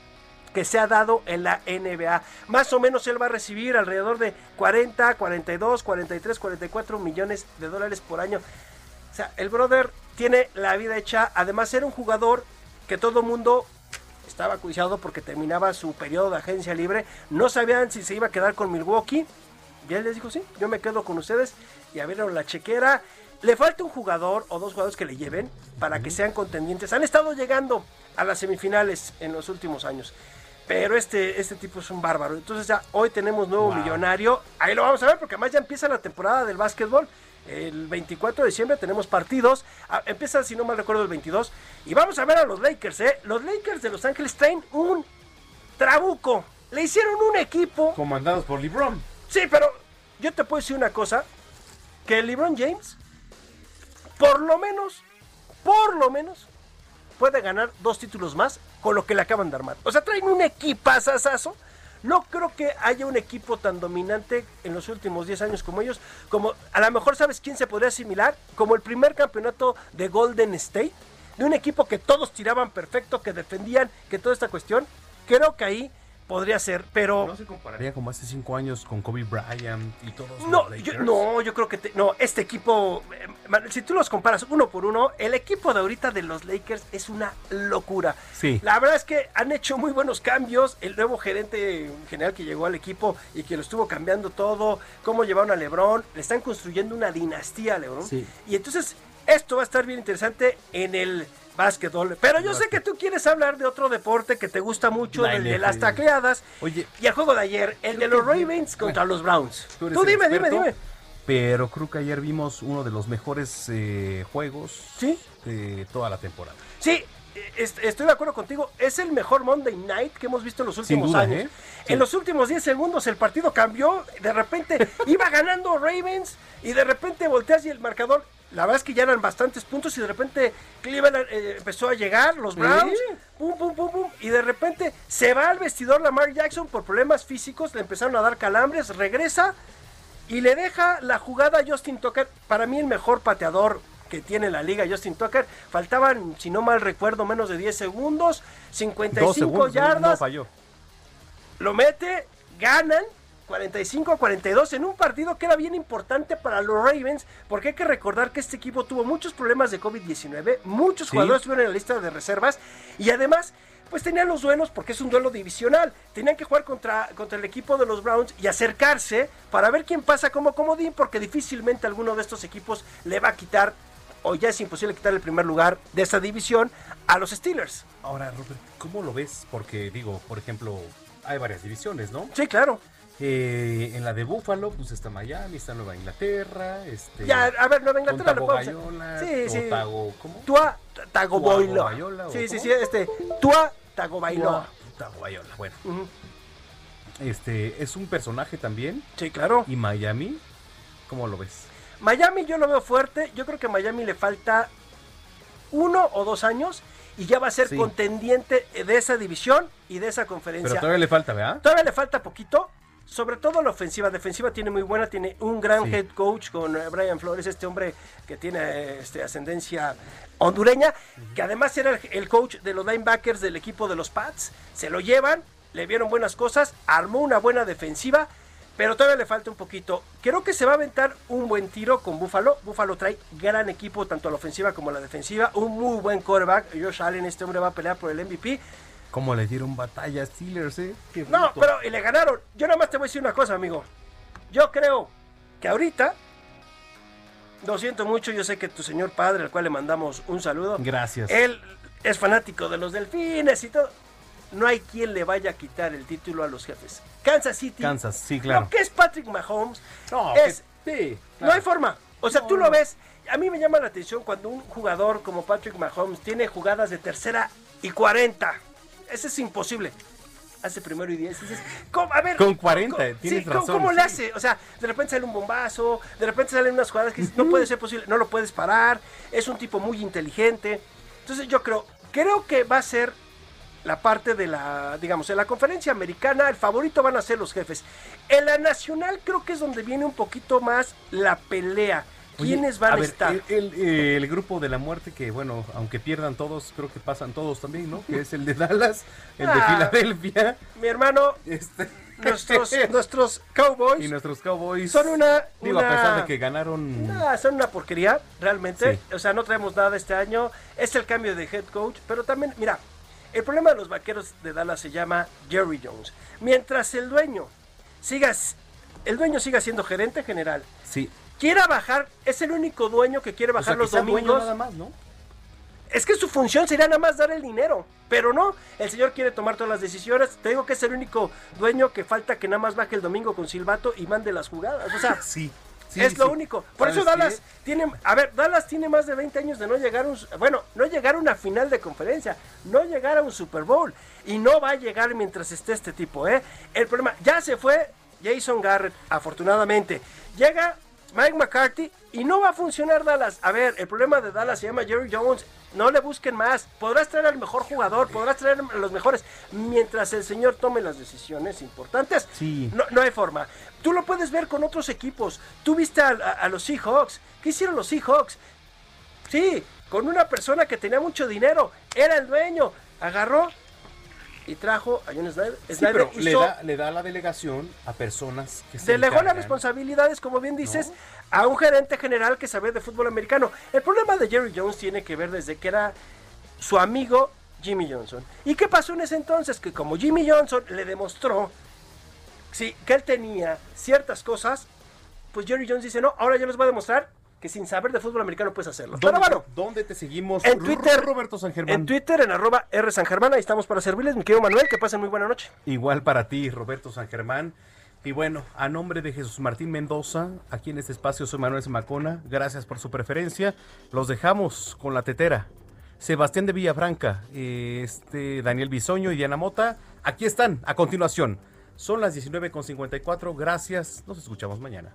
que se ha dado en la NBA. Más o menos él va a recibir alrededor de 40, 42, 43, 44 millones de dólares por año. Sea, el brother tiene la vida hecha. Además, era un jugador que todo mundo estaba codiciado porque terminaba su periodo de agencia libre. No sabían si se iba a quedar con Milwaukee. Y él les dijo, sí, yo me quedo con ustedes. Y abrieron la chequera. Le falta un jugador o dos jugadores que le lleven para que sean contendientes. Han estado llegando a las semifinales en los últimos años. Pero este, este tipo es un bárbaro. Entonces ya hoy tenemos nuevo Wow. millonario. Ahí lo vamos a ver porque además ya empieza la temporada del básquetbol. El 24 de diciembre tenemos partidos. Ah, Empieza, si no mal recuerdo, el 22. Y vamos a ver a los Lakers, ¿eh? Los Lakers de Los Ángeles traen un trabuco. Le hicieron un equipo. Comandados por LeBron. Sí, pero yo te puedo decir una cosa. Que LeBron James, por lo menos, por lo menos, puede ganar dos títulos más con lo que le acaban de armar. O sea, traen un equipazazazo. No creo que haya un equipo tan dominante en los últimos 10 años como ellos. Como a lo mejor sabes quién se podría asimilar. Como el primer campeonato de Golden State. De un equipo que todos tiraban perfecto, que defendían, que toda esta cuestión. Creo que ahí podría ser. Pero ¿No se compararía como hace cinco años con Kobe Bryant y todos no, los yo, Lakers? no, yo creo que te- no, este equipo, eh, si tú los comparas uno por uno, el equipo de ahorita de los Lakers es una locura. Sí. La verdad es que han hecho muy buenos cambios. El nuevo gerente general que llegó al equipo y que lo estuvo cambiando todo, cómo llevaron a LeBron, le están construyendo una dinastía a LeBron. Sí. Y entonces esto va a estar bien interesante en el básquetbol. Pero yo sé que tú quieres hablar de otro deporte que te gusta mucho, el de las tacleadas. Oye, Y el juego de ayer, el de los Ravens contra los Browns. tú dime, dime, experto, dime. Pero creo que ayer vimos uno de los mejores eh, juegos de toda la temporada. Sí, est- estoy de acuerdo contigo. Es el mejor Monday Night que hemos visto en los últimos duda, años. ¿eh? Sí. En los últimos 10 segundos el partido cambió. De repente <laughs> iba ganando Ravens y de repente volteas y el marcador. La verdad es que ya eran bastantes puntos y de repente Cleveland eh, empezó a llegar, los Browns, pum, pum, pum, pum, y de repente se va al vestidor Lamar Jackson por problemas físicos, le empezaron a dar calambres, regresa y le deja la jugada a Justin Tucker, para mí el mejor pateador que tiene la liga, Justin Tucker. Faltaban, si no mal recuerdo, menos de 10 segundos, 55 Dos segundos, no- yardas. No falló. Lo mete, ganan 45 a 42 en un partido que era bien importante para los Ravens, porque hay que recordar que este equipo tuvo muchos problemas de COVID-19, muchos Sí. jugadores estuvieron en la lista de reservas y además pues tenían los duelos porque es un duelo divisional. Tenían que jugar contra, contra el equipo de los Browns y acercarse para ver quién pasa como comodín, porque difícilmente alguno de estos equipos le va a quitar, o ya es imposible quitar el primer lugar de esta división a los Steelers. Ahora, Robert, ¿cómo lo ves? Porque, digo, por ejemplo, hay varias divisiones, ¿no? Sí, claro. Eh, en la de Búfalo, pues está Miami, está Nueva Inglaterra, este... Ya, a ver, Nueva Inglaterra lo podemos- Bayola, Sí. Tago- ¿cómo? Tua Tagovailoa. Tagovailoa, ¿o Sí, sí, sí, este Tua Tagovailoa. Tagovailoa, bueno. Ujú. Este, es un personaje también. Sí, claro. ¿Y Miami? ¿Cómo lo ves? Miami yo lo veo fuerte. Yo creo que a Miami le falta uno o dos años y ya va a ser Sí. contendiente de esa división y de esa conferencia. Pero todavía le falta, ¿verdad? Todavía le falta poquito. Sobre todo la ofensiva. Defensiva tiene muy buena. Tiene un gran Sí. head coach con eh, Brian Flores, este hombre que tiene este, ascendencia hondureña. Que además era el, el coach de los linebackers del equipo de los Pats. Se lo llevan, le vieron buenas cosas. Armó una buena defensiva. Pero todavía le falta un poquito. Creo que se va a aventar un buen tiro con Buffalo. Buffalo trae gran equipo, tanto a la ofensiva como a la defensiva. Un muy buen quarterback. Josh Allen, este hombre va a pelear por el MVP. ¿Cómo le dieron batalla a Steelers, eh? No, pero y le ganaron. Yo nada más te voy a decir una cosa, amigo. Yo creo que ahorita lo siento mucho, yo sé que tu señor padre, al cual le mandamos un saludo. Gracias. Él es fanático de los delfines y todo. No hay quien le vaya a quitar el título a los jefes. Kansas City. Kansas, sí, claro. Lo que es Patrick Mahomes No, es. que- sí, No hay forma. O sea, tú lo ves. A mí me llama la atención cuando un jugador como Patrick Mahomes tiene jugadas de tercera y 40. Ese es imposible. Hace primero y 10. Dices, ¿cómo? A ver. Con 40, ¿cómo- tienes sí, ¿cómo- razón, ¿Cómo le sí. hace? O sea, de repente sale un bombazo, de repente salen unas jugadas que no puede ser posible, no lo puedes parar. Es un tipo muy inteligente. Entonces yo creo, creo que va a ser la parte de la, digamos, en la conferencia americana, el favorito van a ser los jefes. En la nacional creo que es donde viene un poquito más la pelea. ¿Quiénes van a, ver, estar? El, el- el grupo de la muerte, que bueno, aunque pierdan todos, creo que pasan todos también, ¿no? Que es el de Dallas, el de Ah. Filadelfia. Mi hermano, Este. nuestros, <laughs> nuestros Cowboys Y nuestros Cowboys. son una... Digo, una- a pesar de que ganaron. Nah, son una porquería, realmente. Sí. O sea, no traemos nada este año. Es el cambio de head coach. Pero también, mira, el problema de los vaqueros de Dallas se llama Jerry Jones. Mientras el dueño siga, el dueño siga siendo gerente general, Sí. Quiera bajar, es el único dueño que quiere O bajar sea, los sea dueño domingos. nada más, ¿no? Es que su función sería nada más dar el dinero, pero no, el señor quiere tomar todas las decisiones. Te digo que es el único dueño que falta que nada más baje el domingo con silbato y mande las jugadas. O sea, <laughs> sí, sí, es lo único. Por eso ¿Sabes Dallas tiene, a ver, Dallas tiene más de 20 años de no llegar a un, bueno, no llegar a una final de conferencia, no llegar a un Super Bowl y no va a llegar mientras esté este tipo, ¿eh? El problema, ya se fue Jason Garrett, afortunadamente. Llega Mike McCarthy y no va a funcionar Dallas. A ver, el problema de Dallas se llama Jerry Jones. No le busquen más. Podrás traer al mejor jugador, podrás traer a los mejores. Mientras el señor tome las decisiones importantes, Sí. no, no hay forma. Tú lo puedes ver con otros equipos. Tú viste a, a- a los Seahawks. ¿Qué hicieron los Seahawks? Sí, con una persona que tenía mucho dinero. Era el dueño. Agarró y trajo a John Snyder. Sí, Snyder pero le da, le da la delegación a personas que se delegó las responsabilidades, como bien dices, a un gerente general que sabe de fútbol americano. El problema de Jerry Jones tiene que ver desde que era su amigo Jimmy Johnson. ¿Y qué pasó en ese entonces? Que como Jimmy Johnson le demostró sí, que él tenía ciertas cosas, pues Jerry Jones dice, no, ahora yo les voy a demostrar que sin saber de fútbol americano puedes hacerlo. Pero ¿Dónde, bueno, ¿Dónde te seguimos? en Twitter, Roberto San Germán. en Twitter, en arroba R San Germán, ahí estamos para servirles, mi querido Manuel, que pasen muy buena noche. Igual para ti, Roberto San Germán. Y bueno, a nombre de Jesús Martín Mendoza, aquí en este espacio soy Manuel Zamacona. Gracias por su preferencia. Los dejamos con la tetera. Sebastián de Villafranca, este, Daniel Bisoño y Diana Mota. Aquí están, a continuación. Son las 19.54. Gracias. Nos escuchamos mañana.